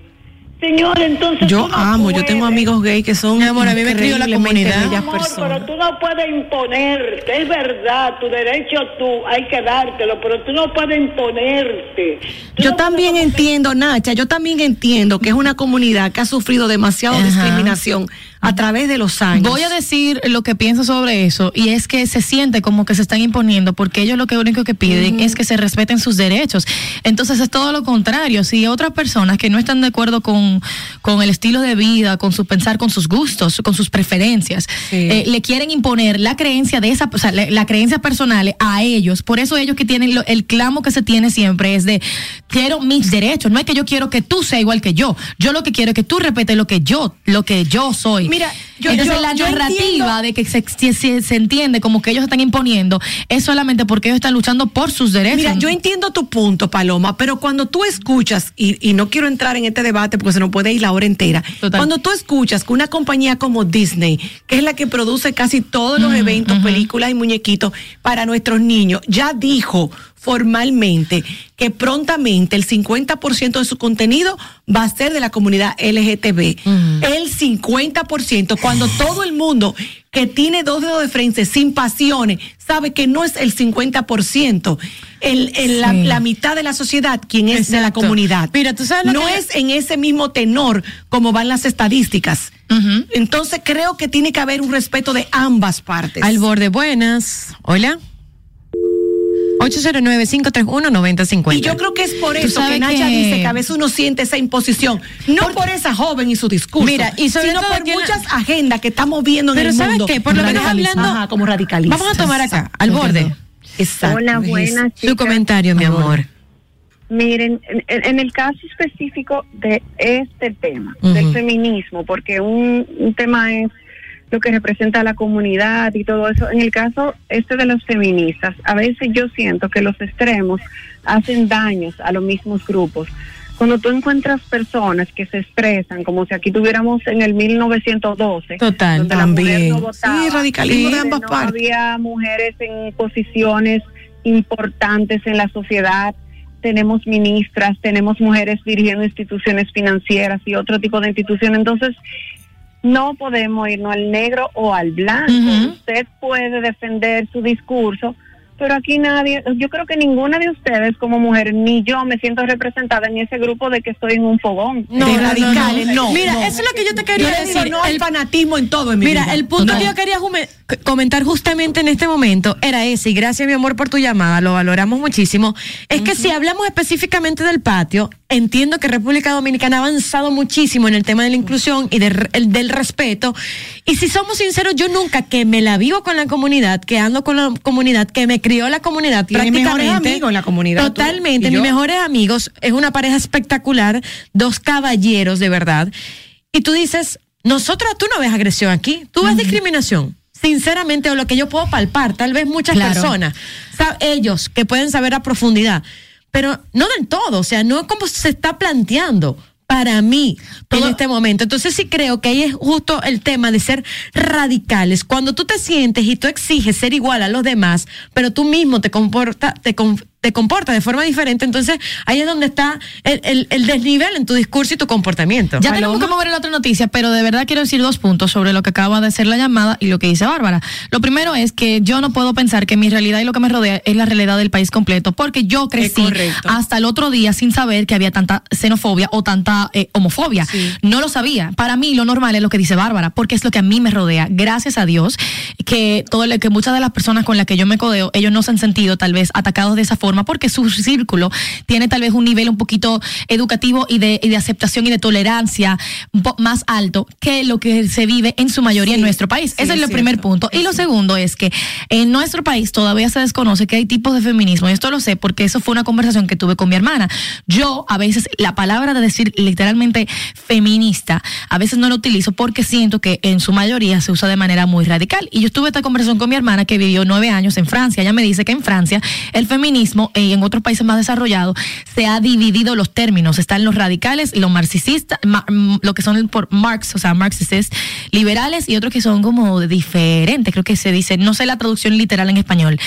Señor, entonces. Yo amo, yo tengo amigos gay que son Mi amor, a mí me crió la comunidad. Amor, pero tú no puedes imponerte, es verdad, tu derecho tú, hay que dártelo, pero tú no puedes imponerte. Tú Yo no también puedes- entiendo, Nacha, yo también entiendo que es una comunidad que ha sufrido demasiada Ajá. discriminación a través de los años. Voy a decir lo que pienso sobre eso y es que se siente como que se están imponiendo porque ellos lo que único que piden es que se respeten sus derechos. Entonces es todo lo contrario. Si otras personas que no están de acuerdo con, con el estilo de vida, con su pensar, con sus gustos, con sus preferencias, Sí. eh, le quieren imponer la creencia de esa, o sea, la, la creencia personal a ellos. Por eso ellos que tienen lo- el clamo que se tiene siempre es de quiero mis derechos. No es que yo quiero que tú seas igual que yo. Yo lo que quiero es que tú respetes lo que yo, lo que yo soy. Mira, yo- Entonces yo- la yo narrativa de que se, se- se- entiende como que ellos están imponiendo es solamente porque ellos están luchando por sus derechos. Mira, yo entiendo tu punto, Paloma, pero cuando tú escuchas, y, y no quiero entrar en este debate porque se nos puede ir la hora entera, Total. cuando tú escuchas que una compañía como Disney, que es la que produce casi todos Mm, los eventos, películas y muñequitos para nuestros niños, ya dijo formalmente que prontamente el 50% de su contenido va a ser de la comunidad LGTB. El 50%, cuando todo el mundo que tiene dos dedos de frente sin pasiones sabe que no es el 50%, el, el- la, Sí. la mitad de la sociedad quien es de la comunidad. Mira, tú sabes lo no que- es en ese mismo tenor como van las estadísticas. Entonces creo que tiene que haber un respeto de ambas partes. Al borde, buenas. Hola. 809-531-9050. Y yo creo que es por eso que Nacha que- dice que a veces uno siente esa imposición, no por, esa joven y su discurso, Mira, y sobre sino todo por la- muchas agendas que estamos viendo en Pero el ¿sabes mundo. qué? Por lo menos hablando- Ajá, como radicalistas. Vamos a tomar acá, al borde. Exacto. Hola, buenas. Su comentario, mi amor. Miren, en, en el caso específico de este tema, del feminismo, porque un, un tema es lo que representa a la comunidad y todo eso. En el caso este de los feministas, a veces yo siento que los extremos hacen daños a los mismos grupos. cuando tú encuentras personas que se expresan como si aquí tuviéramos en el 1912, Total, donde la mujer también. no votaba, Sí, radicalismo de ambas no partes. había mujeres en posiciones importantes en la sociedad, tenemos ministras, tenemos mujeres dirigiendo instituciones financieras y otro tipo de instituciones, entonces no podemos irnos al negro o al blanco. Usted puede defender su discurso, pero aquí nadie, yo creo que ninguna de ustedes como mujer, ni yo me siento representada en ese grupo de que estoy en un fogón. No, de no, radicales, no. no. Mira, no. eso es lo que yo te quería Yo decir. digo no al El- fanatismo en todo en mi Mira, vida. el punto No. que yo quería comentar justamente en este momento era ese, y gracias mi amor por tu llamada, lo valoramos muchísimo, es que si hablamos específicamente del patio, entiendo que República Dominicana ha avanzado muchísimo en el tema de la inclusión y de re- el- del respeto, y si somos sinceros, yo nunca que me la vivo con la comunidad, que ando con la comunidad, que me crió la comunidad Tiene mejores prácticamente. amigos en la comunidad, Totalmente, mis mejores amigos, es una pareja espectacular, dos caballeros de verdad. Y tú dices, nosotros, tú no ves agresión aquí, tú ves discriminación. Sinceramente, o lo que yo puedo palpar, tal vez muchas Claro. personas, ellos que pueden saber a profundidad, pero no del todo, o sea, no es como se está planteando para mí en este momento. Entonces sí creo que ahí es justo el tema de ser radicales. Cuando tú te sientes y tú exiges ser igual a los demás, pero tú mismo te comporta, te, te comportas de forma diferente, entonces ahí es donde está el, el- el desnivel en tu discurso y tu comportamiento. Ya tenemos que mover la otra noticia, pero de verdad quiero decir dos puntos sobre lo que acaba de hacer la llamada y lo que dice Bárbara. Lo primero es que yo no puedo pensar que mi realidad y lo que me rodea es la realidad del país completo, porque yo crecí hasta el otro día sin saber que había tanta xenofobia o tanta eh, homofobia. No lo sabía. Para mí lo normal es lo que dice Bárbara, porque es lo que a mí me rodea. Gracias a Dios que todo lo que muchas de las personas con las que yo me codeo, ellos no se han sentido tal vez atacados de esa forma porque su círculo tiene tal vez un nivel un poquito educativo y de, y de aceptación y de tolerancia más alto que lo que se vive en su mayoría en nuestro país. Ese es, el primer punto. Y lo segundo es que en nuestro país todavía se desconoce que hay tipos de feminismo. Y esto lo sé porque eso fue una conversación que tuve con mi hermana. Yo a veces la palabra de decir literalmente feminista, a veces no lo utilizo porque siento que en su mayoría se usa de manera muy radical. Y yo tuve esta conversación con mi hermana que vivió nueve años en Francia. Ella me dice que en Francia el feminismo y en otros países más desarrollados se ha dividido los términos. Están los radicales, los marxistas, ma- mm, lo que son por Marx, o sea, marxistas liberales y otros que son como diferentes, creo que se dice, no sé la traducción literal en español.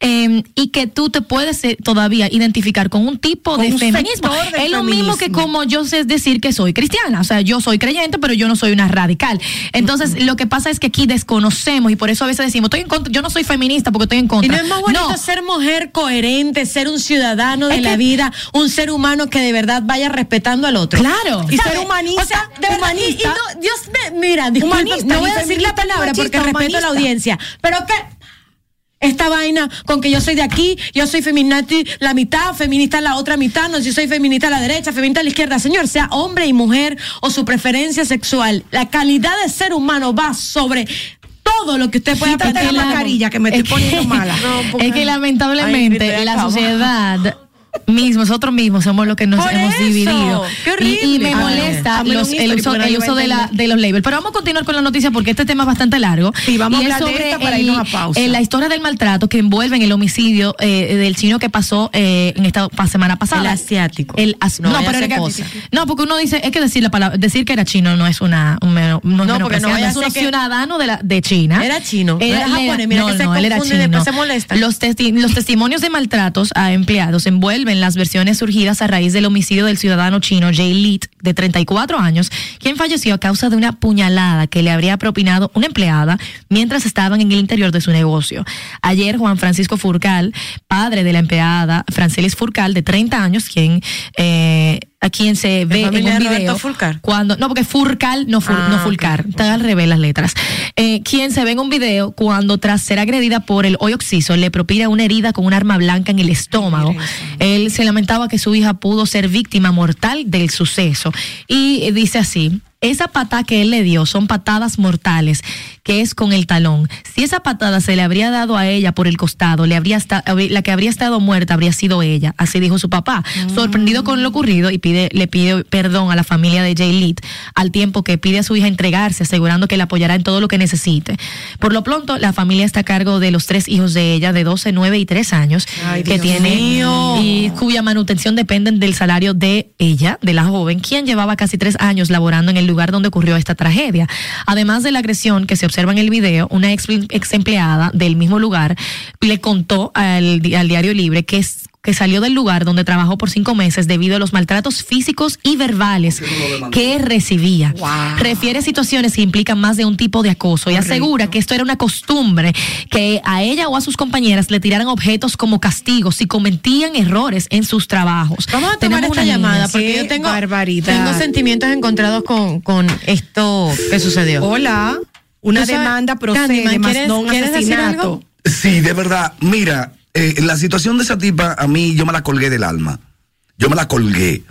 Eh, y que tú te puedes eh, todavía identificar con un tipo Con de un feminismo. Es lo mismo que como yo sé decir que soy cristiana, o sea, yo soy creyente, pero yo no soy una radical. Entonces, lo que pasa es que aquí desconocemos y por eso a veces decimos, estoy en contra, yo no soy feminista porque estoy en Y contra. no es más bonito No, ser mujer coherente, ser un ciudadano de Es la que- vida, un ser humano que de verdad vaya respetando al otro. Claro. Y ser humanista, O sea, de verdad, y- y humanista. no, Dios me, mira, disculpa, Humanista, no voy a decir la palabra porque respeto a la humanista. audiencia, pero que esta vaina con que yo soy de aquí, yo soy feminista la mitad, feminista la otra mitad, no, yo soy feminista a la derecha, feminista a la izquierda, señor, sea hombre y mujer o su preferencia sexual, la calidad de ser humano va sobre todo lo que usted pueda Quítate la mascarilla que me estoy poniendo mala. es que lamentablemente Ay, la sociedad mismo, nosotros mismos somos los que nos Por hemos eso, dividido. qué Y, y me horrible. molesta los- el uso, el de, la, de los labels. Pero vamos a continuar con la noticia porque este tema es bastante largo. Sí, vamos a Y hablar de esta para el- irnos a pausa. eh, la historia del maltrato que envuelve en el homicidio eh, del chino que pasó eh, en esta semana pasada. El asiático. El as- No pero era que- no, porque uno dice, es que decir la palabra, decir que era chino no es una, un meno- no No, porque no es un ciudadano de, la, de China. Era chino, no era japonés, mira no, que se no, él era confunde y chino. después se molestan. Los, testi- los testimonios de maltratos a empleados envuelven las versiones surgidas a raíz del homicidio del ciudadano chino Jay Lit, de 34 años, quien falleció a causa de una puñalada que le habría propinado una empleada mientras estaban en el interior de su negocio. Ayer, Juan Francisco Furcal, padre de la empleada Francelis Furcal, de 30 años, quien... eh, a quien se ve en un video cuando no porque Furcal no, Fur- Ah, no ok, Fulcar está al revés las letras. Eh, quien se ve en un video cuando tras ser agredida por el hoy oxiso le propina una herida con un arma blanca en el estómago él se lamentaba que su hija pudo ser víctima mortal del suceso. Y eh, dice así esa patada que él le dio son patadas mortales, que es con el talón. Si esa patada se le habría dado a ella por el costado, le habría la que habría estado muerta habría sido ella. Así dijo su papá. Sorprendido con lo ocurrido y pide, le pide perdón a la familia de Jay Lead, al tiempo que pide a su hija entregarse, asegurando que la apoyará en todo lo que necesite. Por lo pronto, la familia está a cargo de los tres hijos de ella, de 12, 9 y 3 años, Ay, que Dios tiene mío. y cuya manutención dependen del salario de ella, de la joven, quien llevaba casi tres años laborando en el lugar donde ocurrió esta tragedia. Además de la agresión que se observa en el video, una ex, ex empleada del mismo lugar le contó al, al diario Libre que es que salió del lugar donde trabajó por cinco meses debido a los maltratos físicos y verbales que recibía. Refiere situaciones que implican más de un tipo de acoso y asegura que esto era una costumbre, que a ella o a sus compañeras le tiraran objetos como castigos si cometían errores en sus trabajos. Vamos a tomar Tenemos esta una niña. llamada porque yo tengo, barbaridad. tengo sentimientos encontrados con, con esto que sucedió. Hola, una demanda procede, Candyman, más ¿quieres- no un asesinato. Sí, de verdad. Mira, eh, la situación de esa tipa, a mí yo me la colgué del alma. Yo me la colgué.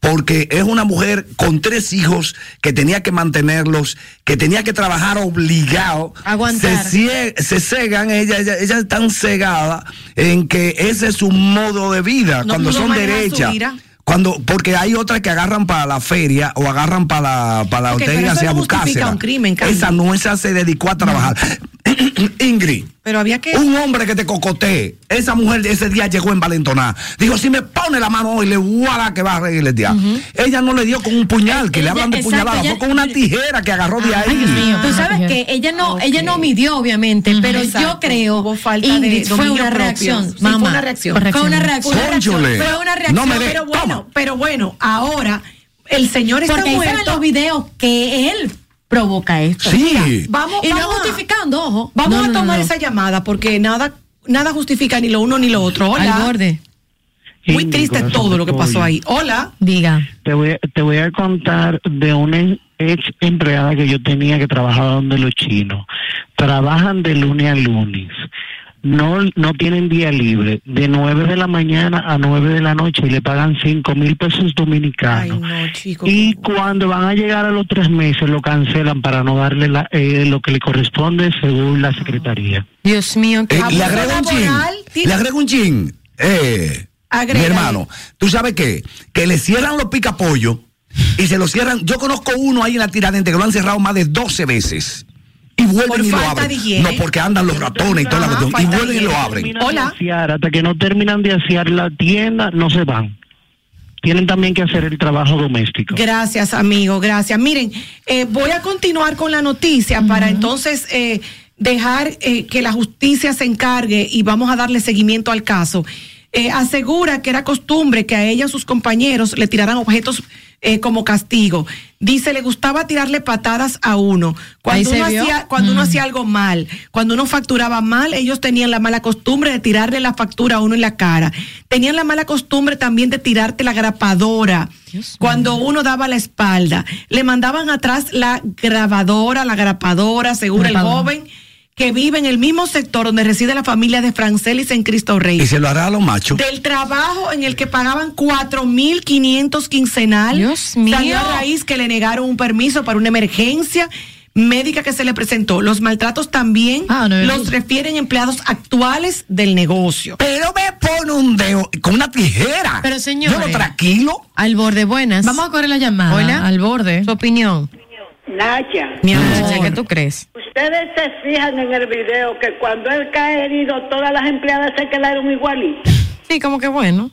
Porque es una mujer con tres hijos que tenía que mantenerlos, que tenía que trabajar obligado. Aguantar. Se, cie- se cegan, ella, ella, ella es tan cegada en que ese es su modo de vida, No cuando pudo son manejar su derechas. ira. Cuando, porque hay otras que agarran para la feria o agarran para la, para la hotel un crimen, Candy. Esa no, esa se dedicó a trabajar. Ingrid. Pero había que. Un hombre que te cocotee. Esa mujer ese día llegó en valentonada. Dijo, si me pone la mano hoy, le guarda que va a reír el día. Ella no le dio con un puñal, que le hablan de exacto, puñalada. ella- Fue con una tijera que agarró de ahí. Ay, Dios mío. Tú sabes que ella no, ella no midió, obviamente, pero yo creo, Hubo falta de fue una reacción, Sí, fue mamá. una reacción. Fue una reacción. Cónchole. Fue una reacción. No me pero bueno, toma. pero bueno, ahora el señor está Porque ahí muerto. los videos que él provoca esto. Sí. Vamos, Y no a- justificando, ojo. Vamos No, a tomar no. esa llamada porque nada, nada justifica ni lo uno ni lo otro. Hola. Al borde. Muy triste todo lo que pasó ahí. Hola. Diga. Te voy, a- te voy a contar de una ex empleada que yo tenía que trabajaba donde los chinos. Trabajan de lunes a lunes. No, no tienen día libre. De 9 de la mañana a 9 de la noche y le pagan 5 mil pesos Ay, dominicanos. no, chicos. Y cuando van a llegar a los tres meses lo cancelan para no darle la- eh, lo que le corresponde según la secretaría. Dios mío, qué Eh, le agrego un chin. Le agrego un chin. Eh, mi hermano, ¿tú sabes qué? Que le cierran los picapollos y se los cierran. Yo conozco uno ahí en la tiradente que lo han cerrado más de 12 veces. Y vuelven Por y lo abren. No, porque andan los ratones y toda la cuestión. Y vuelven y lo abren. Hola. hasta que no terminan de asear la tienda, no se van. Tienen también que hacer el trabajo doméstico. Gracias, amigo, gracias. Miren, eh, voy a continuar con la noticia para entonces eh, dejar eh, que la justicia se encargue y vamos a darle seguimiento al caso. Eh, asegura que era costumbre que a ella y a sus compañeros le tiraran objetos eh, como castigo. Dice, le gustaba tirarle patadas a uno. Cuando, uno hacía, cuando uno hacía algo mal, cuando uno facturaba mal, ellos tenían la mala costumbre de tirarle la factura a uno en la cara. Tenían la mala costumbre también de tirarte la grapadora cuando uno daba la espalda. Le mandaban atrás la grabadora, la grapadora, según el joven que vive en el mismo sector donde reside la familia de Francelis en Cristo Rey. Y se lo hará a los machos. Del trabajo en el que pagaban 4.500 quincenal, Dios mío. salió a raíz que le negaron un permiso para una emergencia médica que se le presentó. Los maltratos también Ah, no, los no. refieren empleados actuales del negocio. Pero me pone un dedo con una tijera. Pero, señores. Yo lo tranquilo. Al borde, buenas. Vamos a correr la llamada. Hola. Al borde. Su opinión. Nacha, Mi amor, ¿qué tú crees? ustedes se fijan en el video que cuando él cae herido, todas las empleadas se quedaron igualitas. Sí, como que bueno.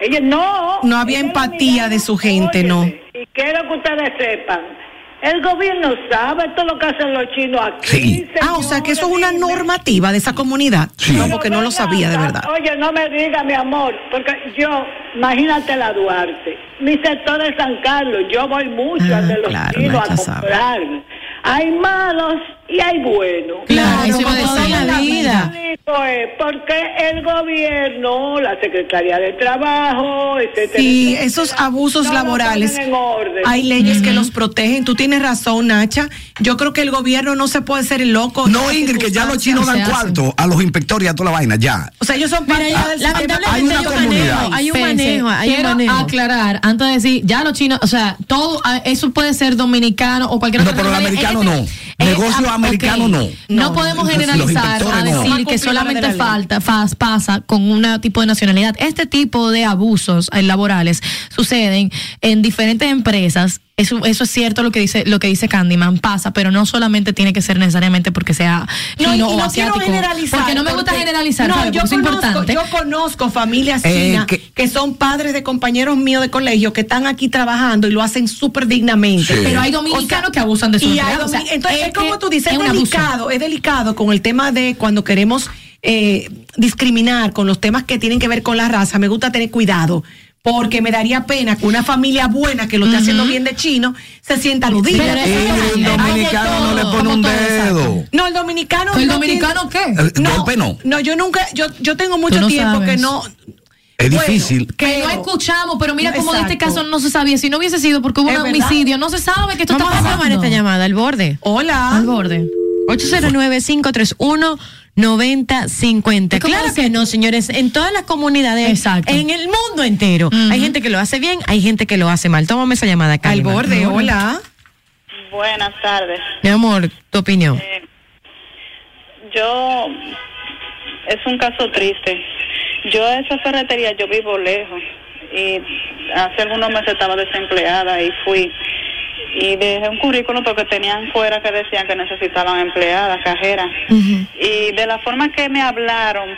Ellos no. No había empatía de su gente, no. Y quiero que ustedes sepan, el gobierno sabe todo lo que hacen los chinos aquí. Sí. Ah, o sea que eso es una normativa de esa comunidad. Sí. No, porque no lo sabía de verdad. Oye, no me diga, mi amor, porque yo, imagínate la Duarte, mi sector es San Carlos, yo voy mucho Ah, al de los claro, chinos a sabe. comprar. Hay malos y hay buenos. Claro, Claro, eso la la vida. Porque el gobierno, la Secretaría de Trabajo, etcétera. Sí, etcétera, esos abusos no laborales. ponen en orden. Hay leyes que los protegen. Tú tienes razón, Nacha. Yo creo que el gobierno no se puede ser el loco. No, Ingrid, que ya los chinos dan cuarto a los inspectores y a toda la vaina, ya. O sea, ellos son parte lamentablemente hay una hay un manejo, hay un manejo, hay un quiero manejo. aclarar, antes de decir, ya los chinos, o sea, todo, ah, eso puede ser dominicano o cualquier No, otra pero el americano este- no. Negocio ah, americano no. No, No, podemos generalizar a no. decir que solamente falta, faz- pasa con un tipo de nacionalidad. Este tipo de abusos eh, laborales suceden en diferentes empresas. Eso, eso es cierto lo que dice lo que dice Candyman pasa, pero no solamente tiene que ser necesariamente porque sea No, y chino y o no quiero generalizar. porque no me gusta porque- generalizar, No, yo conozco, importante. yo conozco familias Eh, chinas que- que, son padres de compañeros míos de colegio que están aquí trabajando y lo hacen súper dignamente. Sí. Pero hay dominicanos que abusan de sus y hay empleados, o sea, domin- entonces, es es como tú dices, es es, un abuso. delicado, es delicado con el tema de cuando queremos eh, discriminar con los temas que tienen que ver con la raza. Me gusta tener cuidado. Porque me daría pena que una familia buena que lo esté haciendo bien de chino se sienta aludida. Pero es el dominicano no le pone como un dedo. No, el dominicano. ¿El no dominicano tiene- qué? El golpe no. No, yo nunca, yo, yo tengo mucho no tiempo sabes. que no. Es Bueno, difícil. Que no escuchamos, pero mira cómo de este caso no se sabía. Si no hubiese sido porque hubo Es un verdad. homicidio, no se sabe que esto Vamos está a pasando. tomar esta llamada al borde. Hola. Al borde. 809-531-9050. Es como Claro decir- que no, señores. En todas las comunidades, Exacto. en el mundo entero, hay gente que lo hace bien, hay gente que lo hace mal. Tómame esa llamada acá. Al borde, hola. Buenas tardes. Mi amor, tu opinión. Eh, yo, es un caso triste. Yo a esa ferretería, yo vivo lejos y hace algunos meses estaba desempleada y fui y dejé un currículum porque tenían fuera que decían que necesitaban empleadas, cajeras. Y de la forma que me hablaron,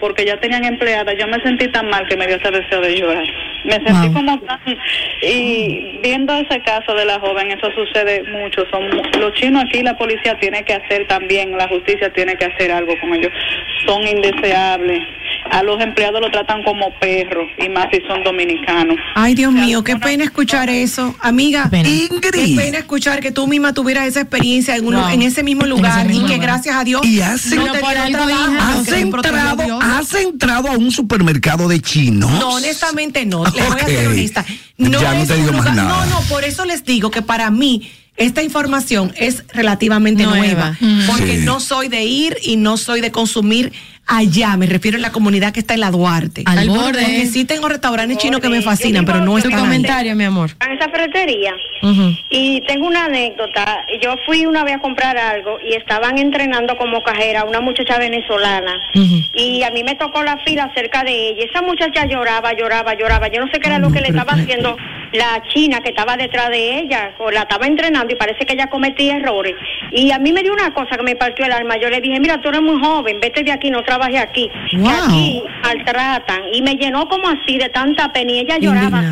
porque ya tenían empleadas, yo me sentí tan mal que me dio ese deseo de llorar. Me sentí Wow. como tan... Y viendo ese caso de la joven, eso sucede mucho. Son Los chinos aquí, la policía tiene que hacer también, la justicia tiene que hacer algo con ellos. Son indeseables. A los empleados lo tratan como perros, y más si son dominicanos. Ay, Dios mío, qué pena escuchar eso. Amiga, Qué pena. qué pena escuchar que tú misma tuvieras esa experiencia en, uno- Wow. en ese mismo lugar ese mismo y que lugar. gracias a Dios Y has, no por algo, entrado, Dios. has entrado a un supermercado de chinos. No, honestamente no. Le voy a ser honesta. Ya no es te un digo más lugar- nada. No, no, por eso les digo que para mí esta información es relativamente Nueva. nueva. Porque Sí. no soy de ir y no soy de consumir allá. Me refiero a la comunidad que está en la Duarte. Al borde. Porque sí tengo restaurantes chinos que me fascinan, pero no Tu están ahí. comentario, mi amor. a esa ferretería. Y tengo una anécdota. Yo fui una vez a comprar algo y estaban entrenando como cajera una muchacha venezolana. Y a mí me tocó la fila cerca de ella. Esa muchacha lloraba, lloraba, lloraba. Yo no sé qué era lo que le estaba haciendo la china que estaba detrás de ella. O la estaba entrenando y parece que ella cometía errores. Y a mí me dio una cosa que me partió el alma. Yo le dije, mira, tú eres muy joven, vete de aquí, no trabajes aquí. Que Wow. aquí maltratan. Y me llenó como así de tanta pena y ella lloraba.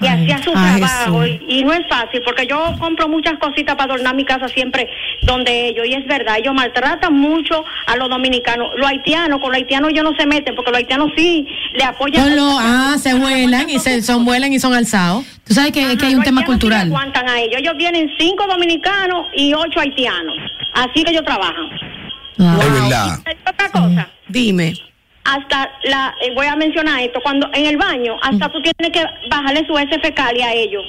Y hacía su Ay, trabajo y, y no es fácil porque yo compro muchas cositas para adornar mi casa siempre donde ellos y es verdad ellos maltratan mucho a los dominicanos los haitianos con los haitianos ellos no se meten porque los haitianos sí le apoyan los- ah, se vuelan y se son vuelan y son alzados. Tú sabes que, que hay un tema sí cultural. aguantan a ellos ellos tienen cinco dominicanos y ocho haitianos así que ellos trabajan Wow. Es verdad. otra cosa Dime. Hasta la eh, voy a mencionar esto cuando en el baño hasta tú tienes que bajarle su S fecal a ellos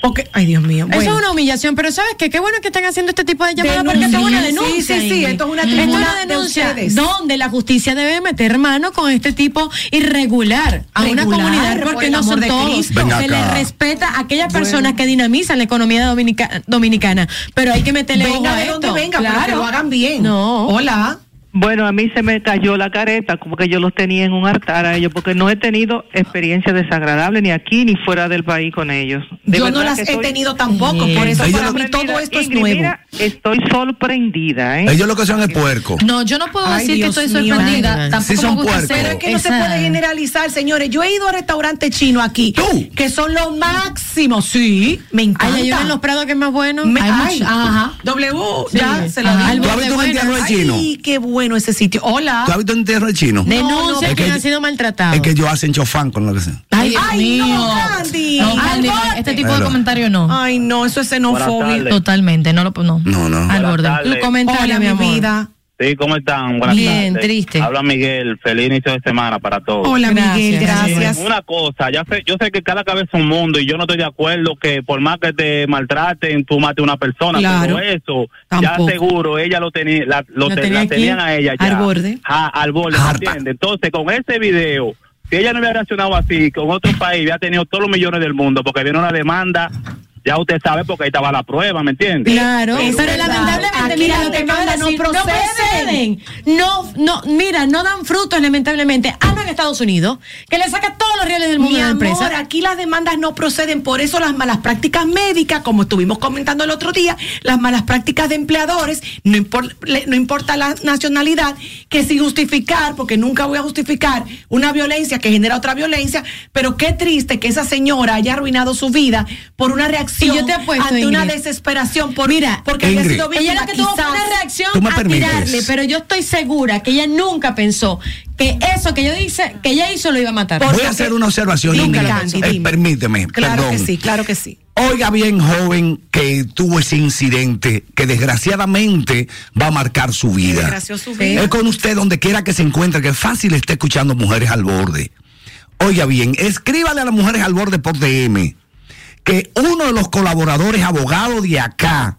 Porque, ay, Dios mío. Eso bueno. es una humillación, pero ¿sabes qué? Qué bueno que están haciendo este tipo de llamadas porque Denuncia. esto es una Sí, denuncia. sí, sí, Ingrid. esto es una Esto de denuncia ustedes. donde la justicia debe meter mano con este tipo irregular a una Regular, comunidad por porque no son de todos. Se le acá. respeta a aquellas personas que dinamizan la economía dominica- dominicana, pero hay que meterle ojo Venga a de esto. donde venga, pero que lo hagan bien. No. Hola. Bueno, a mí se me cayó la careta, como que yo los tenía en un altar a ellos, porque no he tenido experiencia desagradable ni aquí ni fuera del país con ellos. De Yo no las que he tenido tampoco, por eso Ellos para lo- mí todo esto es nuevo. mira, estoy sorprendida, ¿eh? Ellos lo que son es puerco. No, yo no puedo Ay, decir Dios que estoy mío, sorprendida. Tampoco Sí son me gusta puercos. Pero es que no se puede generalizar, señores. Yo he ido a restaurantes chinos aquí, Tú. que son lo máximo. Sí, me encanta. Ay, hay uno en los Prados que es más bueno. Me- Hay ay, mucho- ajá. W, ya se lo digo. ¿Tú has visto un chino? Ay, qué bueno ese sitio. Hola. ¿Tú has visto un entierro de chino? Denuncia que, que- han sido maltratados. Es que ellos hacen chofán con lo que sea. Ay, Dios Ay, mío. no, Candy. No, Candy, este tipo de comentario no. Ay, no, eso es xenofobia. Totalmente, no lo no. No, no. Al borde. comentario, Hola, mi mi amor. vida. Sí, ¿cómo están? Buenas Bien, tardes. triste. Habla Miguel. Feliz inicio de semana para todos. Hola, Miguel, gracias. Una cosa, ya sé, yo sé que cada cabeza es un mundo y yo no estoy de acuerdo que por más que te maltraten, tú mates a una persona. Claro. Pero eso, Tampoco. ya seguro, ella lo tenía, la, lo Lo te- tenía la tenían a ella ya. al borde. Ja, al borde, ¿me entiendes? Entonces, con ese video, si ella no hubiera reaccionado así, con otro país, hubiera tenido todos los millones del mundo, porque viene una demanda, ya usted sabe, porque ahí estaba la prueba, ¿me entiendes? Claro, pero lamentablemente, Aquí mira las lo que no proceden. No, no, mira, no dan frutos, lamentablemente. Hablo en Estados Unidos, que le saca todos los reales del mundo Mi a la amor, empresa. aquí las demandas no proceden, por eso las malas prácticas médicas, como estuvimos comentando el otro día, las malas prácticas de empleadores, no, no importa la nacionalidad, que sin justificar, porque nunca voy a justificar una violencia que genera otra violencia, pero qué triste que esa señora haya arruinado su vida por una reacción Y yo te apuesto, ante una Ingrid. desesperación por, Mira, porque había Ingrid. sido víctima Ella lo que tuvo fue una reacción a tirarle, pero yo estoy segura que ella nunca pensó que eso que yo dice, que ella hizo lo iba a matar. Voy a hacer una observación, Dime, Ingrid. Candy, Eh, dime. permíteme, Claro perdón. que sí, claro que sí. Oiga bien, joven, que tuvo ese incidente que desgraciadamente va a marcar su vida. desgració su vida. Es con usted donde quiera que se encuentre, que fácil esté escuchando Mujeres al Borde. Oiga bien, escríbale a las Mujeres al Borde por DM que uno de los colaboradores abogados de acá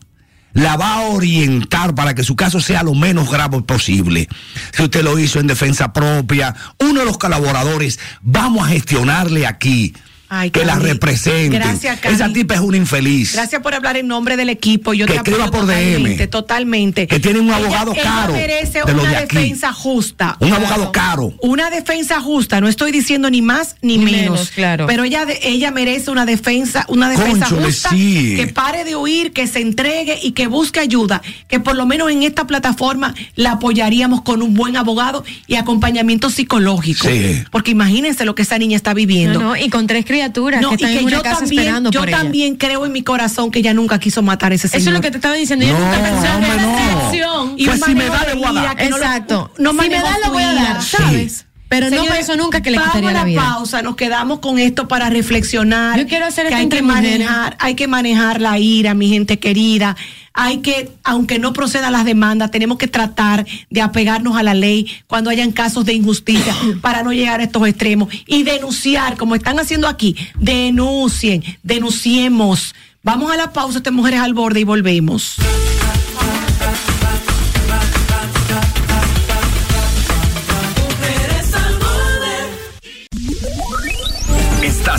la va a orientar para que su caso sea lo menos grave posible. Si usted lo hizo en defensa propia, uno de los colaboradores, vamos a gestionarle aquí. Ay, que la Candy. representen. Gracias, Candy. Esa tipa es una infeliz. Gracias por hablar en nombre del equipo. Yo Que te escriba por DM. totalmente, totalmente. Que tiene un Ella- abogado ella caro merece de los una de aquí. defensa justa. Un abogado caro. Una defensa justa. No estoy diciendo ni más ni, Ni menos. menos, claro. Pero ella, ella merece una defensa, una defensa justa. sí. Que pare de huir, que se entregue y que busque ayuda. Que por lo menos en esta plataforma la apoyaríamos con un buen abogado y acompañamiento psicológico. Sí. Porque imagínense lo que esa niña está viviendo. No, no, y con tres criaturas No, que y están que en una yo casa también, esperando yo por ella. también creo en mi corazón que ella nunca quiso matar a ese Eso señor. es lo que te estaba diciendo. Ella No, nunca pensó en la no. reacción. Y Pues si me da, le voy a dar. Exacto. no si me da, lo voy a dar. ¿sabes? Pero no pensó nunca que le vamos quitaría a la vida. pausa, nos quedamos con esto para reflexionar. Yo quiero hacer que hay que manejar, hay que manejar la ira, mi gente querida. Hay que, aunque no procedan las demandas, tenemos que tratar de apegarnos a la ley cuando hayan casos de injusticia para no llegar a estos extremos y denunciar, como están haciendo aquí, denuncien, denunciemos. Vamos a la pausa, estas mujeres al borde y volvemos.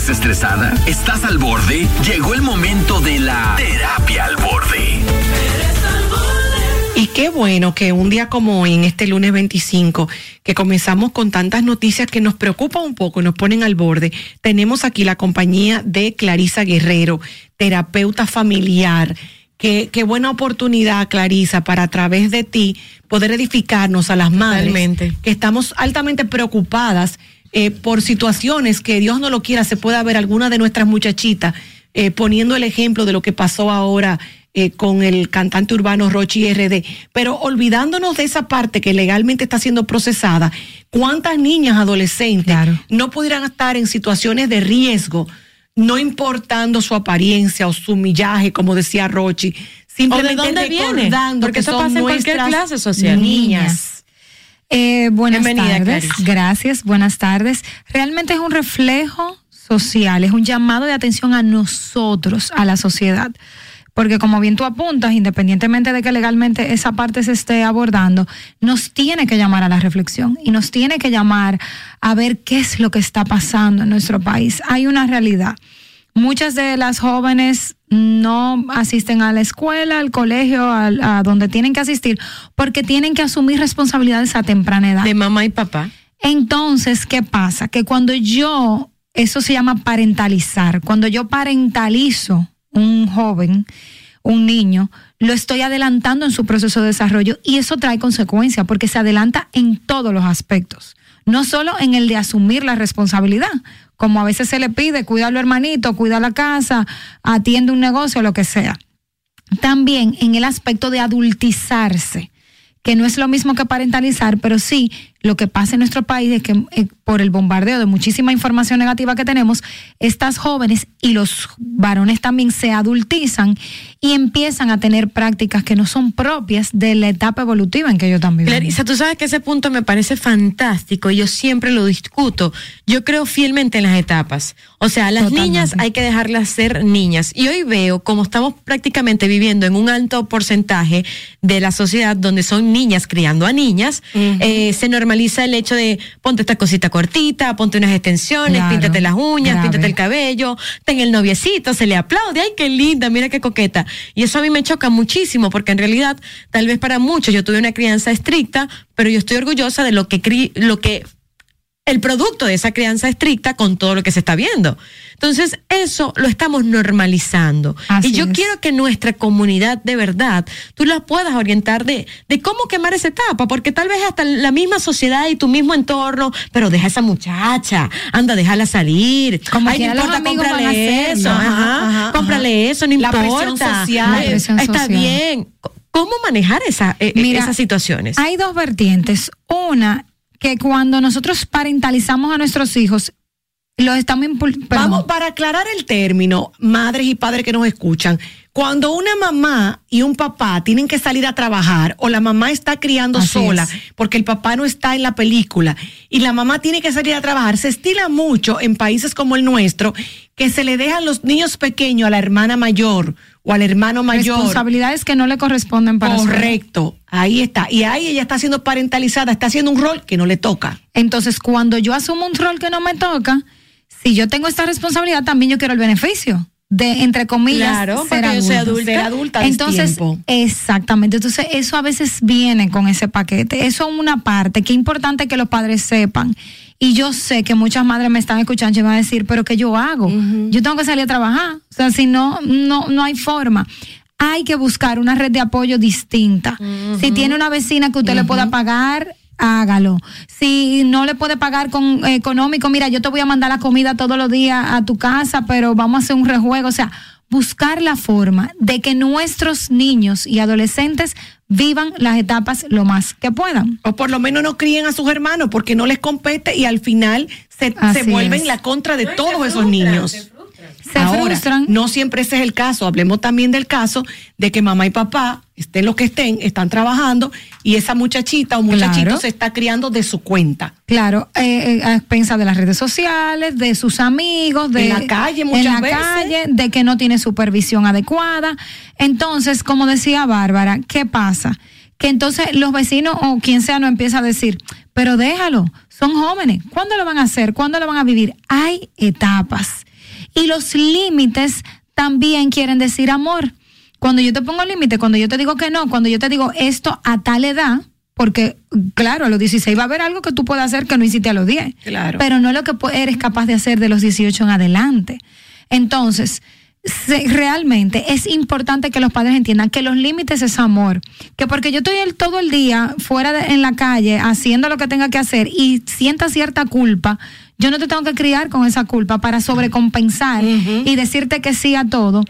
¿Estás estresada? ¿Estás al borde? Llegó el momento de la terapia al borde. Y qué bueno que un día como hoy, en este lunes 25, que comenzamos con tantas noticias que nos preocupan un poco y nos ponen al borde, tenemos aquí la compañía de Clarisa Guerrero, terapeuta familiar. Qué, qué buena oportunidad, Clarisa, para a través de ti poder edificarnos a las madres Totalmente. que estamos altamente preocupadas eh, por situaciones que Dios no lo quiera, se pueda ver alguna de nuestras muchachitas eh, poniendo el ejemplo de lo que pasó ahora eh, con el cantante urbano Rochi RD, pero olvidándonos de esa parte que legalmente está siendo procesada, ¿cuántas niñas adolescentes no pudieran estar en situaciones de riesgo, no importando su apariencia o su millaje, como decía Rochi, simplemente dónde viene? recordando Porque que eso son pasa en cualquier clase social. niñas. Eh, buenas Bienvenida, tardes. Gracias, buenas tardes. Realmente es un reflejo social, es un llamado de atención a nosotros, a la sociedad. Porque como bien tú apuntas, independientemente de que legalmente esa parte se esté abordando, nos tiene que llamar a la reflexión y nos tiene que llamar a ver qué es lo que está pasando en nuestro país. Hay una realidad. Muchas de las jóvenes no asisten a la escuela, al colegio, al- a, donde tienen que asistir, porque tienen que asumir responsabilidades a temprana edad. De mamá y papá. Entonces, ¿qué pasa? Que cuando yo, eso se llama parentalizar, cuando yo parentalizo un joven, un niño, lo estoy adelantando en su proceso de desarrollo y eso trae consecuencias porque se adelanta en todos los aspectos, no solo en el de asumir la responsabilidad, como a veces se le pide, cuida a los hermanitos, cuida la casa, atiende un negocio, lo que sea. También en el aspecto de adultizarse que no es lo mismo que parentalizar, pero sí lo que pasa en nuestro país es que eh, por el bombardeo de muchísima información negativa que tenemos, estas jóvenes y los varones también se adultizan y empiezan a tener prácticas que no son propias de la etapa evolutiva en que están viviendo. Clarisa, tú sabes que ese punto me parece fantástico y yo siempre lo discuto. Yo creo fielmente en las etapas. O sea, las Totalmente. niñas hay que dejarlas ser niñas. Y hoy veo como estamos prácticamente viviendo en un alto porcentaje de la sociedad donde son niñas criando a niñas, eh, se normaliza el hecho de ponte esta cosita cortita, ponte unas extensiones, Claro, píntate las uñas, grave. píntate el cabello, ten el noviecito, se le aplaude, ay, qué linda, mira qué coqueta. Y eso a mí me choca muchísimo porque en realidad, tal vez para muchos, yo tuve una crianza estricta, pero yo estoy orgullosa de lo que lo que el producto de esa crianza estricta con todo lo que se está viendo. Entonces, eso lo estamos normalizando. Así y yo es. quiero que nuestra comunidad de verdad, tú la puedas orientar de, de cómo quemar esa etapa, porque tal vez hasta la misma sociedad y tu mismo entorno, pero deja a esa muchacha, anda, déjala salir. Como Ay, no importa, cómprale eso, Ajá, ajá, ajá, cómprale eso, no La importa. presión social. La presión está social. bien. ¿Cómo manejar esa, eh, Mira, esas situaciones? Hay dos vertientes. Una, que cuando nosotros parentalizamos a nuestros hijos, los estamos impul- perdón. Vamos, para aclarar el término, madres y padres que nos escuchan, cuando una mamá y un papá tienen que salir a trabajar o la mamá está criando Así sola es. porque el papá no está en la película y la mamá tiene que salir a trabajar, se estila mucho en países como el nuestro que se le dejan los niños pequeños a la hermana mayor o al hermano mayor. responsabilidades que no le corresponden para. Correcto, ahí está. Y ahí ella está siendo parentalizada, está haciendo un rol que no le toca. Entonces, cuando yo asumo un rol que no me toca, si yo tengo esta responsabilidad, también yo quiero el beneficio de, entre comillas, Claro, ser porque yo soy adulta. Ser adulta es Entonces, exactamente. Entonces, eso a veces viene con ese paquete. Eso es una parte que es importante que los padres sepan. Y yo sé que muchas madres me están escuchando y van a decir, pero ¿qué yo hago? Yo tengo que salir a trabajar. O sea, si no, no, no hay forma. Hay que buscar una red de apoyo distinta. Si tiene una vecina que usted le pueda pagar, hágalo. Si no le puede pagar con eh, económico, mira, yo te voy a mandar la comida todos los días a tu casa, pero vamos a hacer un rejuego. O sea, buscar la forma de que nuestros niños y adolescentes vivan las etapas lo más que puedan. O por lo menos no críen a sus hermanos porque no les compete y al final se, se vuelven es. la contra de todos esos niños. Se Ahora, frustran. no siempre ese es el caso. Hablemos también del caso de que mamá y papá, estén lo que estén, están trabajando y esa muchachita o muchachito Claro. se está criando de su cuenta. Claro, eh, eh, a expensas de las redes sociales, de sus amigos, de En la calle en muchas la veces. calle, de que no tiene supervisión adecuada. Entonces, como decía Bárbara, ¿qué pasa? Que entonces los vecinos o quien sea no empieza a decir, pero déjalo, son jóvenes, ¿cuándo lo van a hacer? ¿Cuándo lo van a vivir? Hay etapas. Y los límites también quieren decir amor. Cuando yo te pongo límite, cuando yo te digo que no, cuando yo te digo esto a tal edad, porque claro, a los 16 va a haber algo que tú puedas hacer que no hiciste a los 10. Claro. Pero no lo que eres capaz de hacer de los 18 en adelante. Entonces, realmente es importante que los padres entiendan que los límites es amor. Que porque yo estoy el- todo el día fuera de- en la calle haciendo lo que tenga que hacer y sienta cierta culpa, yo no te tengo que criar con esa culpa para sobrecompensar y decirte que sí a todo,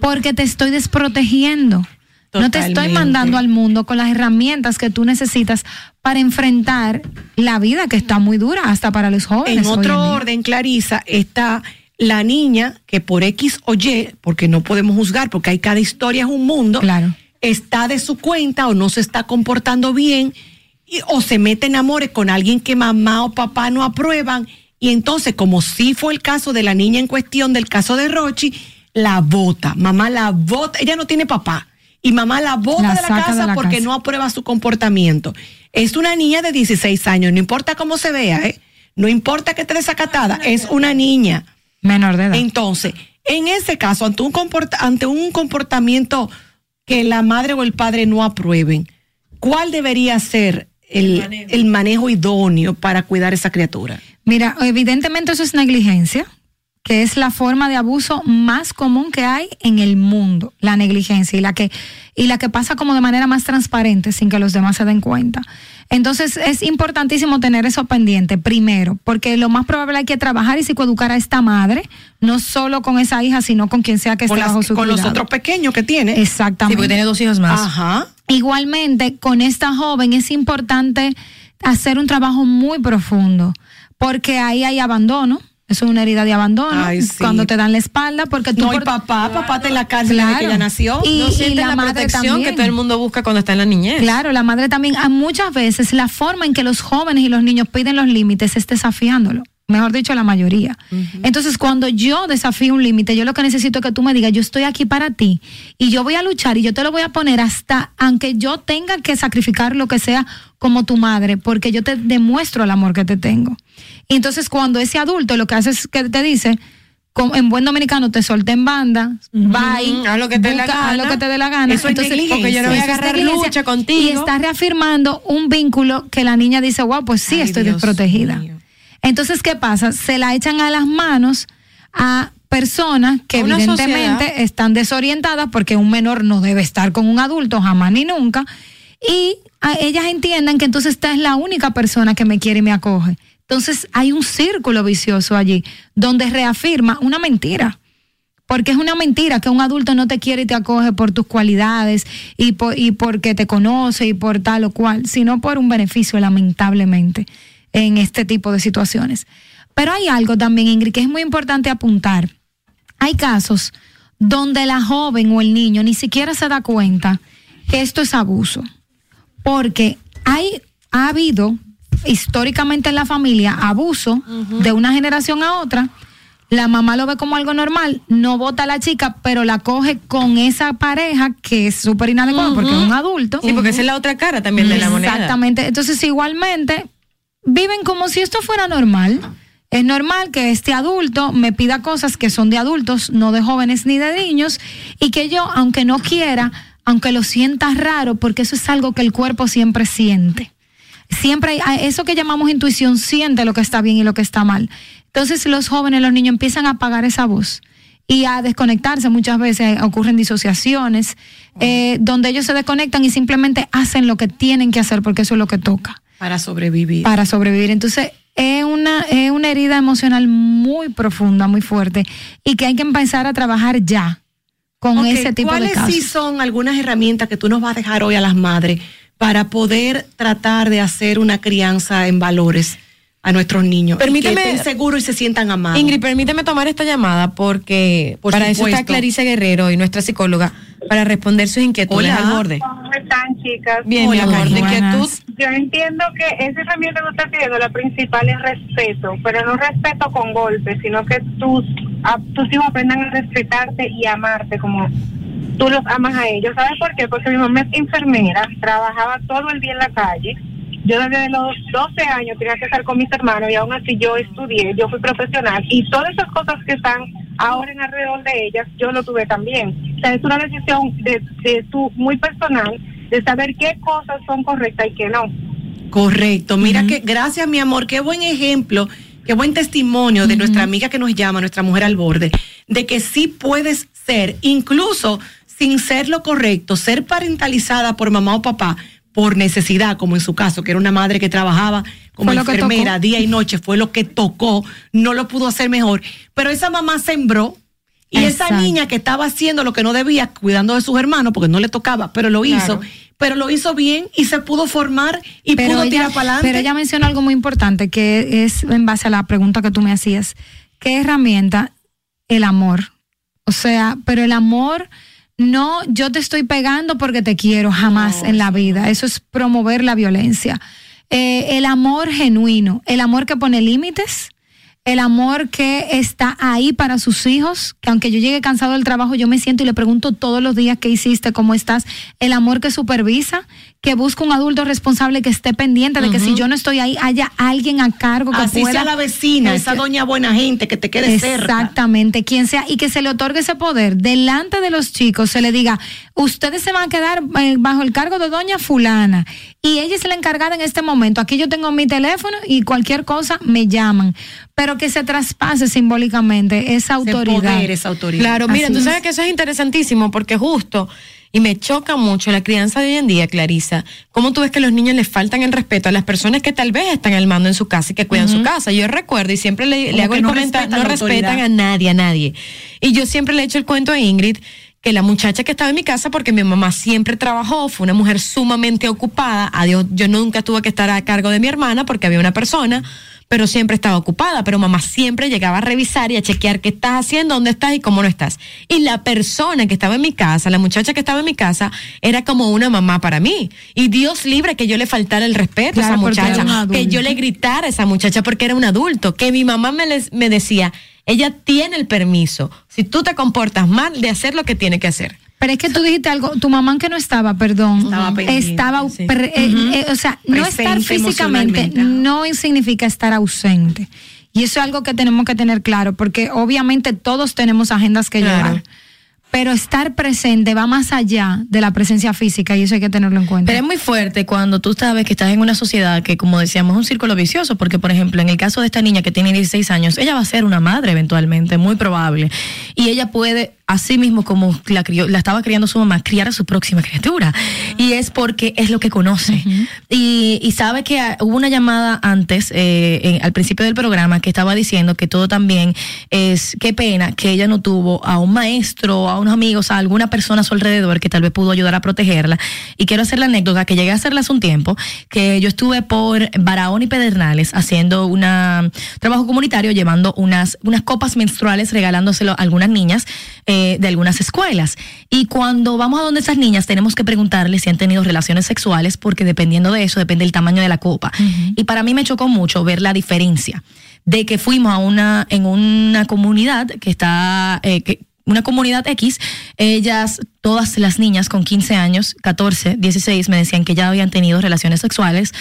porque te estoy desprotegiendo. No te estoy mandando al mundo con las herramientas que tú necesitas para enfrentar la vida que está muy dura hasta para los jóvenes. En otro orden, Clarisa, está la niña que por X o Y, porque no podemos juzgar, porque hay cada historia es un mundo, Claro. está de su cuenta o no se está comportando bien y- o se mete en amores con alguien que mamá o papá no aprueban y entonces, como sí fue el caso de la niña en cuestión del caso de Rochi, la bota, mamá la bota, ella no tiene papá y mamá la bota La de la casa de la porque casa. no aprueba su comportamiento. Es una niña de 16 años, no importa cómo se vea, ¿eh? No importa que esté desacatada, es una niña. Menor de edad. Entonces, en ese caso, ante un, comporta- ante un comportamiento que la madre o el padre no aprueben, ¿cuál debería ser el, el manejo idóneo para cuidar esa criatura? Mira, evidentemente eso es negligencia, que es la forma de abuso más común que hay en el mundo, la negligencia y la que y la que pasa como de manera más transparente sin que los demás se den cuenta. Entonces es importantísimo tener eso pendiente primero, porque lo más probable hay que trabajar y psicoeducar a esta madre, no solo con esa hija, sino con quien sea que esté bajo su con los otros pequeños que tiene. Exactamente. Sí, porque tiene dos hijos más. Ajá. Igualmente, con esta joven es importante hacer un trabajo muy profundo, porque ahí hay abandono. Eso es una herida de abandono. Ay, sí. Cuando te dan la espalda, porque tú. No, y papá, papá está en la cárcel desde que Claro. ella nació. Y, no y la, madre protección que también. todo el mundo busca cuando está en la niñez. Claro, la madre también. A muchas veces la forma en que los jóvenes y los niños piden los límites es desafiándolo. Mejor dicho, la mayoría. Entonces, cuando yo desafío un límite, yo lo que necesito es que tú me digas, yo estoy aquí para ti y yo voy a luchar y yo te lo voy a poner hasta, aunque yo tenga que sacrificar lo que sea como tu madre, porque yo te demuestro el amor que te tengo. Y entonces, cuando ese adulto lo que hace es que te dice, en buen dominicano, te solté en banda, bye, haz lo que te dé la haz lo gana. que te dé la gana. Eso es. Porque yo no voy a agarrar lucha contigo. Y está reafirmando un vínculo que la niña dice, wow, pues sí, Ay, estoy Dios desprotegida. Entonces, ¿qué pasa? Se la echan a las manos a personas que una evidentemente sociedad. están desorientadas porque un menor no debe estar con un adulto jamás ni nunca. Y a ellas entiendan que entonces esta es la única persona que me quiere y me acoge. Entonces hay un círculo vicioso allí donde reafirma una mentira. Porque es una mentira que un adulto no te quiere y te acoge por tus cualidades y, por, y porque te conoce y por tal o cual, sino por un beneficio, lamentablemente, en este tipo de situaciones. Pero hay algo también, Ingrid, que es muy importante apuntar. Hay casos donde la joven o el niño ni siquiera se da cuenta que esto es abuso. Porque hay, ha habido históricamente en la familia abuso de una generación a otra. La mamá lo ve como algo normal, no vota a la chica, pero la coge con esa pareja que es súper inadecuada porque es un adulto. Sí, porque esa es la otra cara también de la moneda. Exactamente. Entonces, igualmente, viven como si esto fuera normal. Es normal que este adulto me pida cosas que son de adultos, no de jóvenes ni de niños, y que yo, aunque no quiera, aunque lo sienta raro, porque eso es algo que el cuerpo siempre siente. Siempre hay, eso que llamamos intuición siente lo que está bien y lo que está mal. Entonces los jóvenes, los niños empiezan a apagar esa voz y a desconectarse. Muchas veces ocurren disociaciones, eh, donde ellos se desconectan y simplemente hacen lo que tienen que hacer porque eso es lo que toca Para sobrevivir. para sobrevivir. Entonces, es una, es una herida emocional muy profunda, muy fuerte, y que hay que empezar a trabajar ya con ese tipo de ¿Cuáles casos. sí son algunas herramientas que tú nos vas a dejar hoy a las madres para poder tratar de hacer una crianza en valores a nuestros niños? Permíteme- Y que estén seguros y se sientan amados. Ingrid, permíteme tomar esta llamada porque Por para eso supuesto. está Clarice Guerrero y nuestra psicóloga para responder sus inquietudes Hola. al borde. ¿Cómo están, chicas? Bien, mi amor, de inquietud. Yo entiendo que esa herramienta que usted está pidiendo, la principal es respeto, pero no respeto con golpes, sino que tus, a- tus hijos aprendan a respetarte y amarte como tú los amas a ellos. ¿Sabes por qué? Porque mi mamá es enfermera, trabajaba todo el día en la calle. Yo desde los 12 años tenía que estar con mis hermanos y aún así yo estudié, yo fui profesional y todas esas cosas que están ahora en alrededor de ellas, yo lo tuve también. O sea, es una decisión de, de tu muy personal de saber qué cosas son correctas y qué no. Correcto. Mira que, gracias mi amor, qué buen ejemplo, qué buen testimonio de nuestra amiga que nos llama, nuestra mujer al borde, de que sí puedes ser, incluso sin ser lo correcto, ser parentalizada por mamá o papá por necesidad, como en su caso, que era una madre que trabajaba como lo enfermera día y noche, fue lo que tocó, no lo pudo hacer mejor, pero esa mamá sembró y esa niña que estaba haciendo lo que no debía, cuidando de sus hermanos, porque no le tocaba, pero lo hizo, pero lo hizo bien y se pudo formar y pudo ella, tirar para adelante. pero ella menciona algo muy importante que es en base a la pregunta que tú me hacías. ¿Qué herramienta? El amor. O sea, pero el amor no yo te estoy pegando porque te quiero jamás en la vida. Eso es promover la violencia. Eh, el amor genuino, el amor que pone límites, el amor que está ahí para sus hijos, que aunque yo llegue cansado del trabajo, yo me siento y le pregunto todos los días qué hiciste, cómo estás, el amor que supervisa, que busca un adulto responsable que esté pendiente de que si yo no estoy ahí, haya alguien a cargo que Así pueda sea la vecina, esa doña buena gente que te quede cerca. Exactamente, quien sea, y que se le otorgue ese poder delante de los chicos, se le diga, ustedes se van a quedar eh, bajo el cargo de doña fulana, y ella es la encargada en este momento, aquí yo tengo mi teléfono y cualquier cosa me llaman, pero que se traspase simbólicamente esa autoridad. poder, esa autoridad. Claro, mira, Así tú es. sabes que eso es interesantísimo porque justo, y me choca mucho la crianza de hoy en día, Clarisa, cómo tú ves que los niños les faltan el respeto a las personas que tal vez están al mando en su casa y que cuidan su casa. Yo recuerdo y siempre le, hago el no comentario, no respetan a nadie, a nadie. Y yo siempre le he hecho el cuento a Ingrid que la muchacha que estaba en mi casa, porque mi mamá siempre trabajó, fue una mujer sumamente ocupada. Adiós, yo nunca tuve que estar a cargo de mi hermana porque había una persona, pero siempre estaba ocupada. Pero mamá siempre llegaba a revisar y a chequear qué estás haciendo, dónde estás y cómo no estás. Y la persona que estaba en mi casa, la muchacha que estaba en mi casa, era como una mamá para mí. Y Dios libre que yo le faltara el respeto a esa muchacha, que yo le gritara a esa muchacha porque era un adulto, que mi mamá me, les- me decía, ella tiene el permiso, si tú te comportas mal, de hacer lo que tiene que hacer. Pero es que tú dijiste algo, tu mamá que no estaba, perdón, Estaba pendiente, estaba, sí. pre- eh, eh, o sea, no estar físicamente no significa estar ausente. Y eso es algo que tenemos que tener claro, porque obviamente todos tenemos agendas que Claro. llevar. Pero estar presente va más allá de la presencia física y eso hay que tenerlo en cuenta. Pero es muy fuerte cuando tú sabes que estás en una sociedad que, como decíamos, es un círculo vicioso, porque, por ejemplo, en el caso de esta niña que tiene 16 años, ella va a ser una madre eventualmente, muy probable. Y ella puede, así mismo como la, crió- la estaba criando su mamá, criar a su próxima criatura. Y es porque es lo que conoce. y, y sabe que ah, hubo una llamada antes, eh, en- al principio del programa, que estaba diciendo que todo también es, qué pena que ella no tuvo a un maestro, a unos amigos, a alguna persona a su alrededor que tal vez pudo ayudar a protegerla. Y quiero hacer la anécdota que llegué a hacerla hace un tiempo, que yo estuve por Barahón y Pedernales haciendo un trabajo comunitario, llevando unas, unas copas menstruales, regalándoselo a algunas niñas eh, de algunas escuelas. Y cuando vamos a donde esas niñas, tenemos que preguntarles si han tenido relaciones sexuales, porque dependiendo de eso, depende el tamaño de la copa. Y para mí me chocó mucho ver la diferencia de que fuimos a una, en una comunidad que está, eh, que, una comunidad X, ellas, todas las niñas con 15 años, 14, 16, me decían que ya habían tenido relaciones sexuales.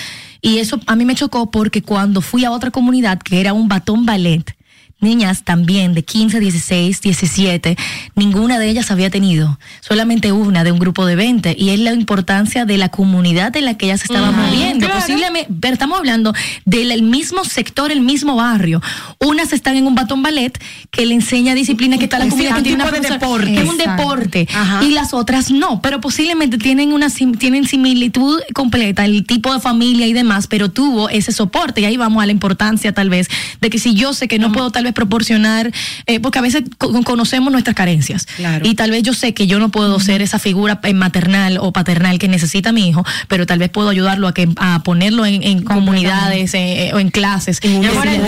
Y eso a mí me chocó porque cuando fui a otra comunidad que era un batón ballet, niñas también de 15, 16, 17, ninguna de ellas había tenido, solamente una de un grupo de 20. Y es la importancia de la comunidad en la que ellas se estaban moviendo. claro. Posiblemente, pero estamos hablando del el mismo sector, el mismo barrio. Unas están en un batón ballet que le enseña disciplina que está la Sí, comunidad un que tiene tipo de deporte. es un deporte Ajá. y las otras no, pero posiblemente tienen una tienen similitud completa, el tipo de familia y demás, pero tuvo ese soporte y ahí vamos a la importancia tal vez de que si yo sé que no puedo tal vez proporcionar, eh, porque a veces co- conocemos nuestras carencias y tal vez yo sé que yo no puedo ser esa figura eh, maternal o paternal que necesita mi hijo, pero tal vez puedo ayudarlo a que a ponerlo en, en comunidades eh, o en clases, en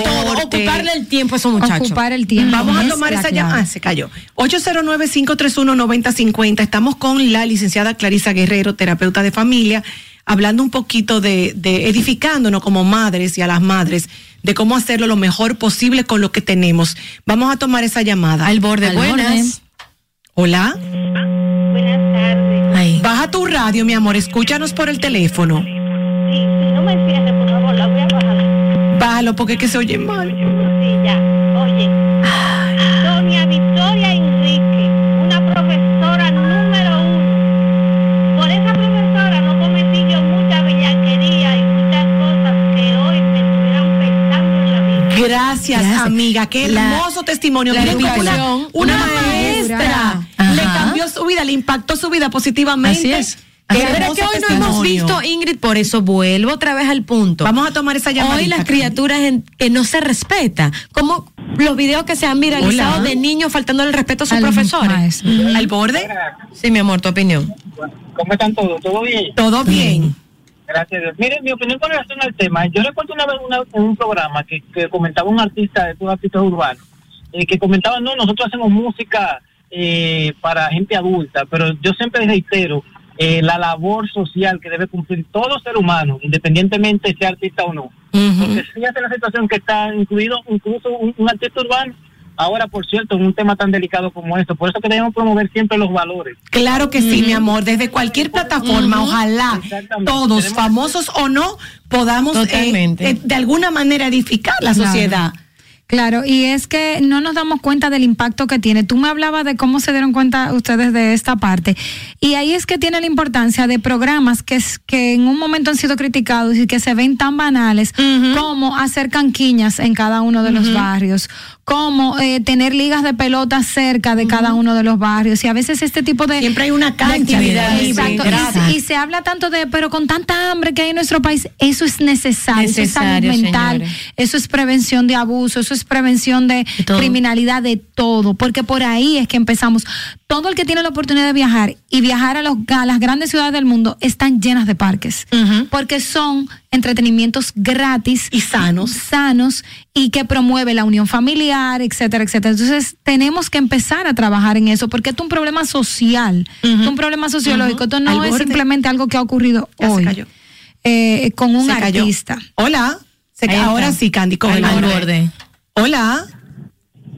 todo, ocuparle el tiempo a esos muchachos. Ocupar el tiempo. Vamos a tomar esa llamada. Ah, se cayó. 809-531-9050. Estamos con la licenciada Clarisa Guerrero, terapeuta de familia, hablando un poquito de, de edificándonos como madres y a las madres, de cómo hacerlo lo mejor posible con lo que tenemos. Vamos a tomar esa llamada. Al borde, Al buenas. Hola. Buenas tardes. Baja tu radio, mi amor, escúchanos por el teléfono. Sí, no me por favor, la voy a bajar. Bájalo porque es que se oye mal. Gracias, amiga. Qué La- hermoso testimonio. la una, una una maestra Ajá. le cambió su vida, le impactó su vida positivamente. Así es. Qué Pero que hoy no hemos visto, Ingrid, por eso vuelvo otra vez al punto. Vamos a tomar esa llamada. Hoy las criaturas en- que no se respeta, como los videos que se han viralizado Hola. de niños faltando el respeto a sus Al profesores. ¿Al borde? Sí, mi amor, tu opinión. ¿Cómo están todos? ¿Todo bien? Todo bien. Gracias a Dios. Miren, mi opinión con relación al tema. Yo recuerdo una vez una- en un programa que, que comentaba un artista de estos artistas urbanos, eh, que comentaba, no, nosotros hacemos música eh, para gente adulta, pero yo siempre reitero eh, la labor social que debe cumplir todo ser humano, independientemente sea artista o no. Porque fíjate la situación que está incluido incluso un, un artista urbano, ahora por cierto, en un tema tan delicado como esto. Por eso que debemos promover siempre los valores. Claro que sí, mi amor, desde cualquier plataforma, ojalá todos, Tenemos- famosos o no, podamos eh, eh, de alguna manera edificar la Claro. sociedad. Claro, y es que no nos damos cuenta del impacto que tiene. Tú me hablabas de cómo se dieron cuenta ustedes de esta parte. Y ahí es que tiene la importancia de programas que, es- que en un momento han sido criticados y que se ven tan banales como hacer canquiñas en cada uno de los barrios, como eh, tener ligas de pelota cerca de cada uno de los barrios. Y a veces este tipo de... Siempre hay una cancha actividad. libre, Exacto. Y, se- y se habla tanto de, pero con tanta hambre que hay en nuestro país, eso es necesario. eso es salud mental, señores. eso es prevención de abuso, eso es es prevención de criminalidad, de todo, porque por ahí es que empezamos. Todo el que tiene la oportunidad de viajar y viajar a, los, a las grandes ciudades del mundo están llenas de parques, porque son entretenimientos gratis y sanos, sanos y que promueve la unión familiar, etcétera, etcétera. Entonces tenemos que empezar a trabajar en eso, porque esto es un problema social, es un problema sociológico, esto no Al es borde. simplemente algo que ha ocurrido Ya se hoy cayó. eh, con un Se cayó. artista. Hola. Se ahora sí, Candy, con Al el borde. Hola.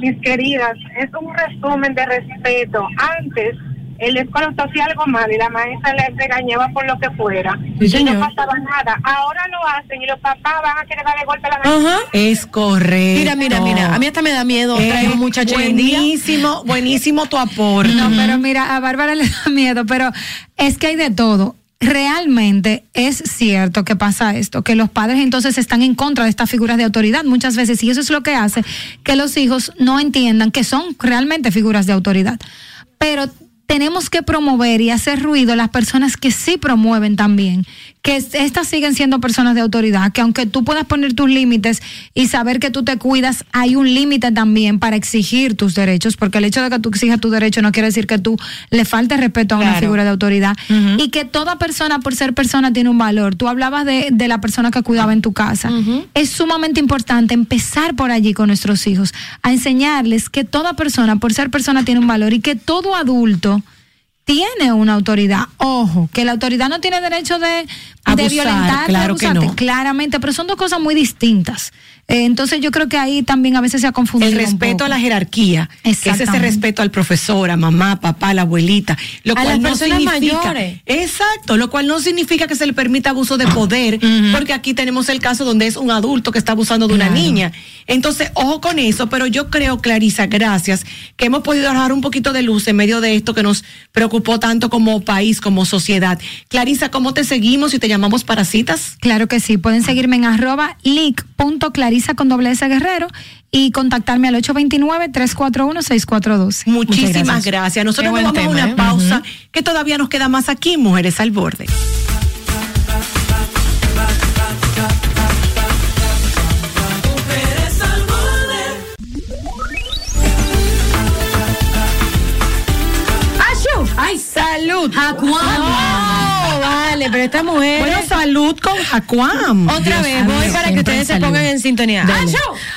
Mis queridas, es un resumen de respeto. Antes, escuela usted hacía algo mal y la maestra le regañaba por lo que fuera. Sí, y señor. no pasaba nada. Ahora lo hacen y los papás van a querer darle golpe a la maestra. Es correcto. Mira, mira, mira, a mí hasta me da miedo traer un muchacho. Buenísimo, buenísimo tu aporte. No, pero mira, a Bárbara le da miedo, pero es que hay de todo. Realmente es cierto que pasa esto, que los padres entonces están en contra de estas figuras de autoridad muchas veces y eso es lo que hace que los hijos no entiendan que son realmente figuras de autoridad. Pero tenemos que promover y hacer ruido las personas que sí promueven también, que es- estas siguen siendo personas de autoridad, que aunque tú puedas poner tus límites y saber que tú te cuidas, hay un límite también para exigir tus derechos, porque el hecho de que tú exijas tu derecho no quiere decir que tú le faltes respeto a una figura de autoridad y que toda persona por ser persona tiene un valor. Tú hablabas de, de la persona que cuidaba en tu casa. Es sumamente importante empezar por allí con nuestros hijos, a enseñarles que toda persona por ser persona tiene un valor y que todo adulto tiene una autoridad. Ojo, que la autoridad no tiene derecho de, de Abusar, violentar, claro que no. claramente, pero son dos cosas muy distintas. Eh, entonces yo creo que ahí también a veces se ha confundido. El un respeto poco. a la jerarquía, es ese respeto al profesor, a mamá, papá, a la abuelita, lo A cual las no personas significa, mayores. exacto, lo cual no significa que se le permita abuso de poder, porque aquí tenemos el caso donde es un adulto que está abusando de una niña. Entonces, ojo con eso, pero yo creo, Clarisa, gracias, que hemos podido arrojar un poquito de luz en medio de esto que nos preocupó tanto como país, como sociedad. Clarisa, ¿cómo te seguimos y te llamamos para citas? Claro que sí, pueden seguirme en arroba leak.clarisa con doble S guerrero y contactarme al 829-341-6412. Muchísimas gracias. Nosotros nos vamos a una pausa que todavía nos queda más aquí, Mujeres al Borde. Mujeres al borde. ¡Ashu! ¡Ay, salud! Vale, pero esta mujer. Bueno, salud con Jacuam. Otra Dios vez, voy para que ustedes se pongan en sintonía.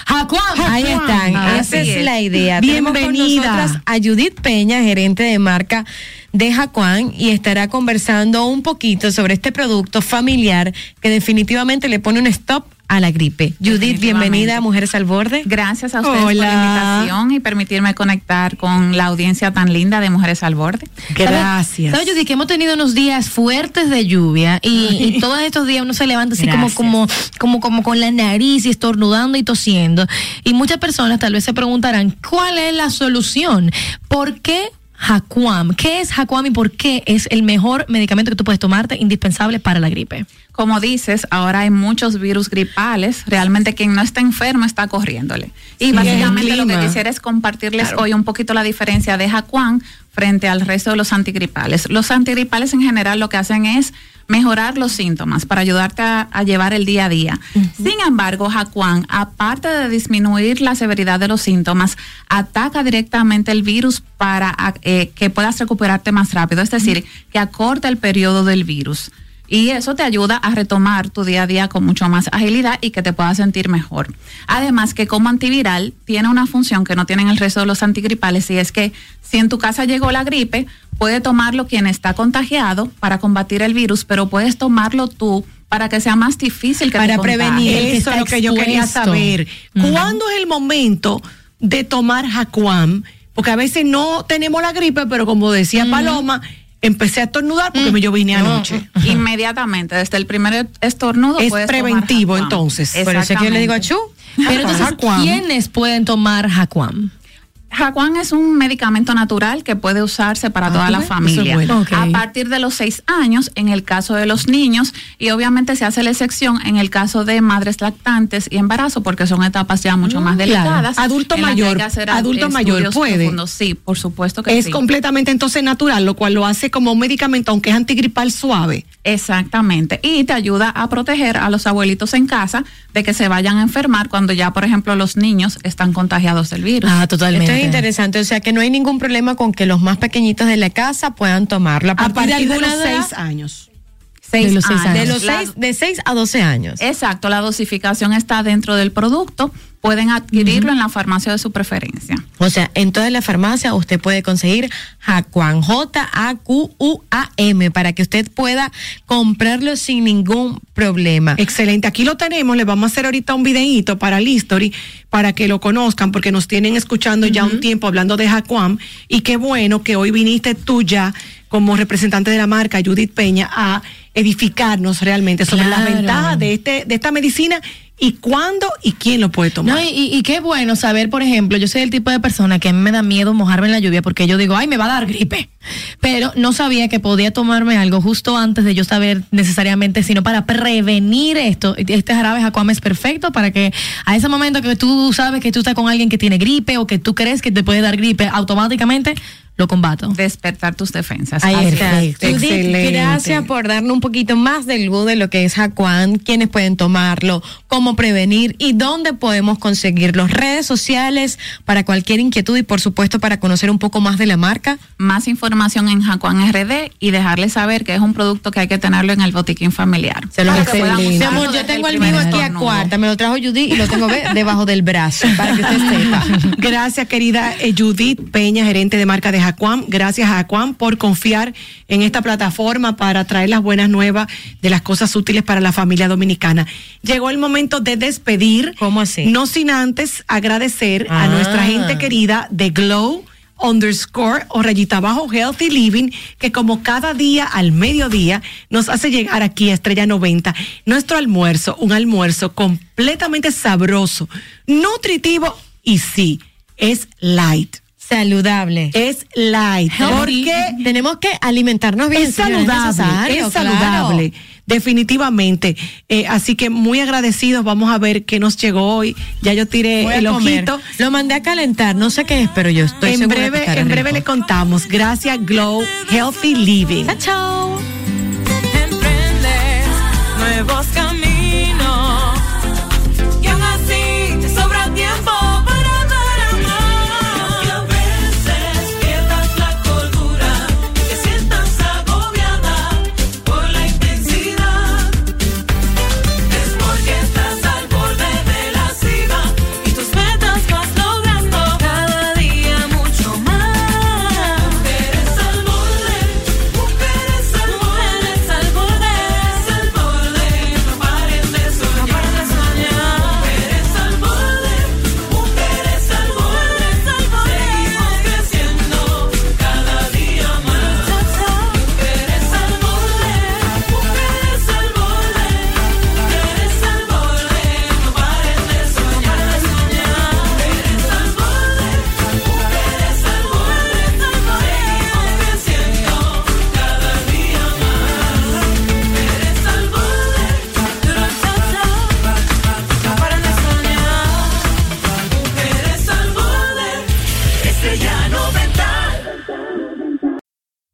¡Jacuam! Ahí están. Así Esa es, es. la idea. Con Bienvenida. nosotras a Judith Peña, gerente de marca de Jacuán, y estará conversando un poquito sobre este producto familiar que definitivamente le pone un stop a la gripe. Judith, bienvenida a Mujeres al Borde. Gracias a ustedes por la invitación y permitirme conectar con la audiencia tan linda de Mujeres al Borde. Gracias. ¿Sabes, Judy, que hemos tenido unos días fuertes de lluvia y, y todos estos días uno se levanta así como, como, como, como con la nariz y estornudando y tosiendo. Y muchas personas tal vez se preguntarán, ¿cuál es la solución? ¿Por qué Jacuam? ¿Qué es Jacuam y por qué es el mejor medicamento que tú puedes tomarte indispensable para la gripe? Como dices, ahora hay muchos virus gripales. Realmente quien no está enfermo está corriéndole. Y Sí, básicamente lo que quisiera es compartirles Claro. hoy un poquito la diferencia de Jacuán frente al resto de los antigripales. Los antigripales en general lo que hacen es mejorar los síntomas para ayudarte a, a llevar el día a día. Sin embargo, Jacuán, aparte de disminuir la severidad de los síntomas, ataca directamente el virus para eh, que puedas recuperarte más rápido, es decir, que acorta el periodo del virus. Y eso te ayuda a retomar tu día a día con mucho más agilidad y que te puedas sentir mejor. Además que como antiviral tiene una función que no tienen el resto de los antigripales y es que si en tu casa llegó la gripe, puede tomarlo quien está contagiado para combatir el virus, pero puedes tomarlo tú para que sea más difícil que para te prevenir eso es lo que yo quería saber. ¿Cuándo es el momento de tomar Jacuam? Porque a veces no tenemos la gripe, pero como decía Paloma, empecé a estornudar porque me yo vine anoche. Inmediatamente, desde el primer estornudo Es preventivo, entonces. Por eso es que yo le digo a Chu. Pero entonces, ¿quiénes pueden tomar Jacuam? Jacuán es un medicamento natural que puede usarse para Ah, toda ¿tú la es familia. bueno. A partir de los seis años, en el caso de los niños, y obviamente se hace la excepción en el caso de madres lactantes y embarazo, porque son etapas ya mucho más Mm, claro. delicadas. Adulto que hay mayor, adulto mayor puede. profundos. Sí, por supuesto que Es sí. completamente entonces natural, lo cual lo hace como un medicamento, aunque es antigripal suave. Exactamente. Y te ayuda a proteger a los abuelitos en casa de que se vayan a enfermar cuando ya, por ejemplo, los niños están contagiados del virus. Ah, totalmente. Es interesante, o sea que no hay ningún problema con que los más pequeñitos de la casa puedan tomarlo. A partir, partir de alguna los seis años. Seis de los seis años. De los seis, de 6 a 12 años. Exacto, la dosificación está dentro del producto. Pueden adquirirlo en la farmacia de su preferencia. O sea, en toda la farmacia usted puede conseguir Jacuan, J-A-Q-U-A-M, para que usted pueda comprarlo sin ningún problema. Excelente, aquí lo tenemos, le vamos a hacer ahorita un videíto para el History, para que lo conozcan, porque nos tienen escuchando ya un tiempo hablando de Jacuam, y qué bueno que hoy viniste tú ya como representante de la marca, Judith Peña, a edificarnos realmente sobre las ventajas de, este, de esta medicina y cuándo y quién lo puede tomar. No, y, qué bueno saber, por ejemplo, yo soy el tipo de persona que a mí me da miedo mojarme en la lluvia porque yo digo, ay, me va a dar gripe. Pero no sabía que podía tomarme algo justo antes de yo saber necesariamente, sino para prevenir esto. Este jarabe Jacuam es perfecto para que a ese momento que tú sabes que tú estás con alguien que tiene gripe o que tú crees que te puede dar gripe, automáticamente lo combato. Despertar tus defensas. Está. es. Judith, gracias por darnos un poquito más del luz de lo que es Jacuán, quiénes pueden tomarlo, cómo prevenir y dónde podemos conseguirlo. Redes sociales para cualquier inquietud y por supuesto para conocer un poco más de la marca. Más información en Jacuán RD y dejarles saber que es un producto que hay que tenerlo en el botiquín familiar. Se lo Para que puedan Mi amor, yo tengo el mío aquí a cuarta, me lo trajo Judith y lo tengo debajo del brazo, para que usted sepa. Gracias, querida eh, Judith Peña, gerente de marca de Jacuam. Gracias, Jacuam, por confiar en esta plataforma para traer las buenas nuevas de las cosas útiles para la familia dominicana. Llegó el momento de despedir. ¿Cómo así? No sin antes agradecer a Ah. nuestra gente querida de Glow underscore o rayita abajo healthy living que como cada día al mediodía nos hace llegar aquí a Estrella 90 nuestro almuerzo, un almuerzo completamente sabroso, nutritivo y sí, es light. Saludable. Es light. Porque tenemos que alimentarnos bien. es saludable. es saludable. Definitivamente. Eh, así que muy agradecidos. Vamos a ver qué nos llegó hoy. Ya yo tiré el comer. ojito. Lo mandé a calentar, no sé qué es, pero yo estoy en segura breve, en breve rico. le contamos. Gracias, Glow Healthy Living. Chao. Nuevos caminos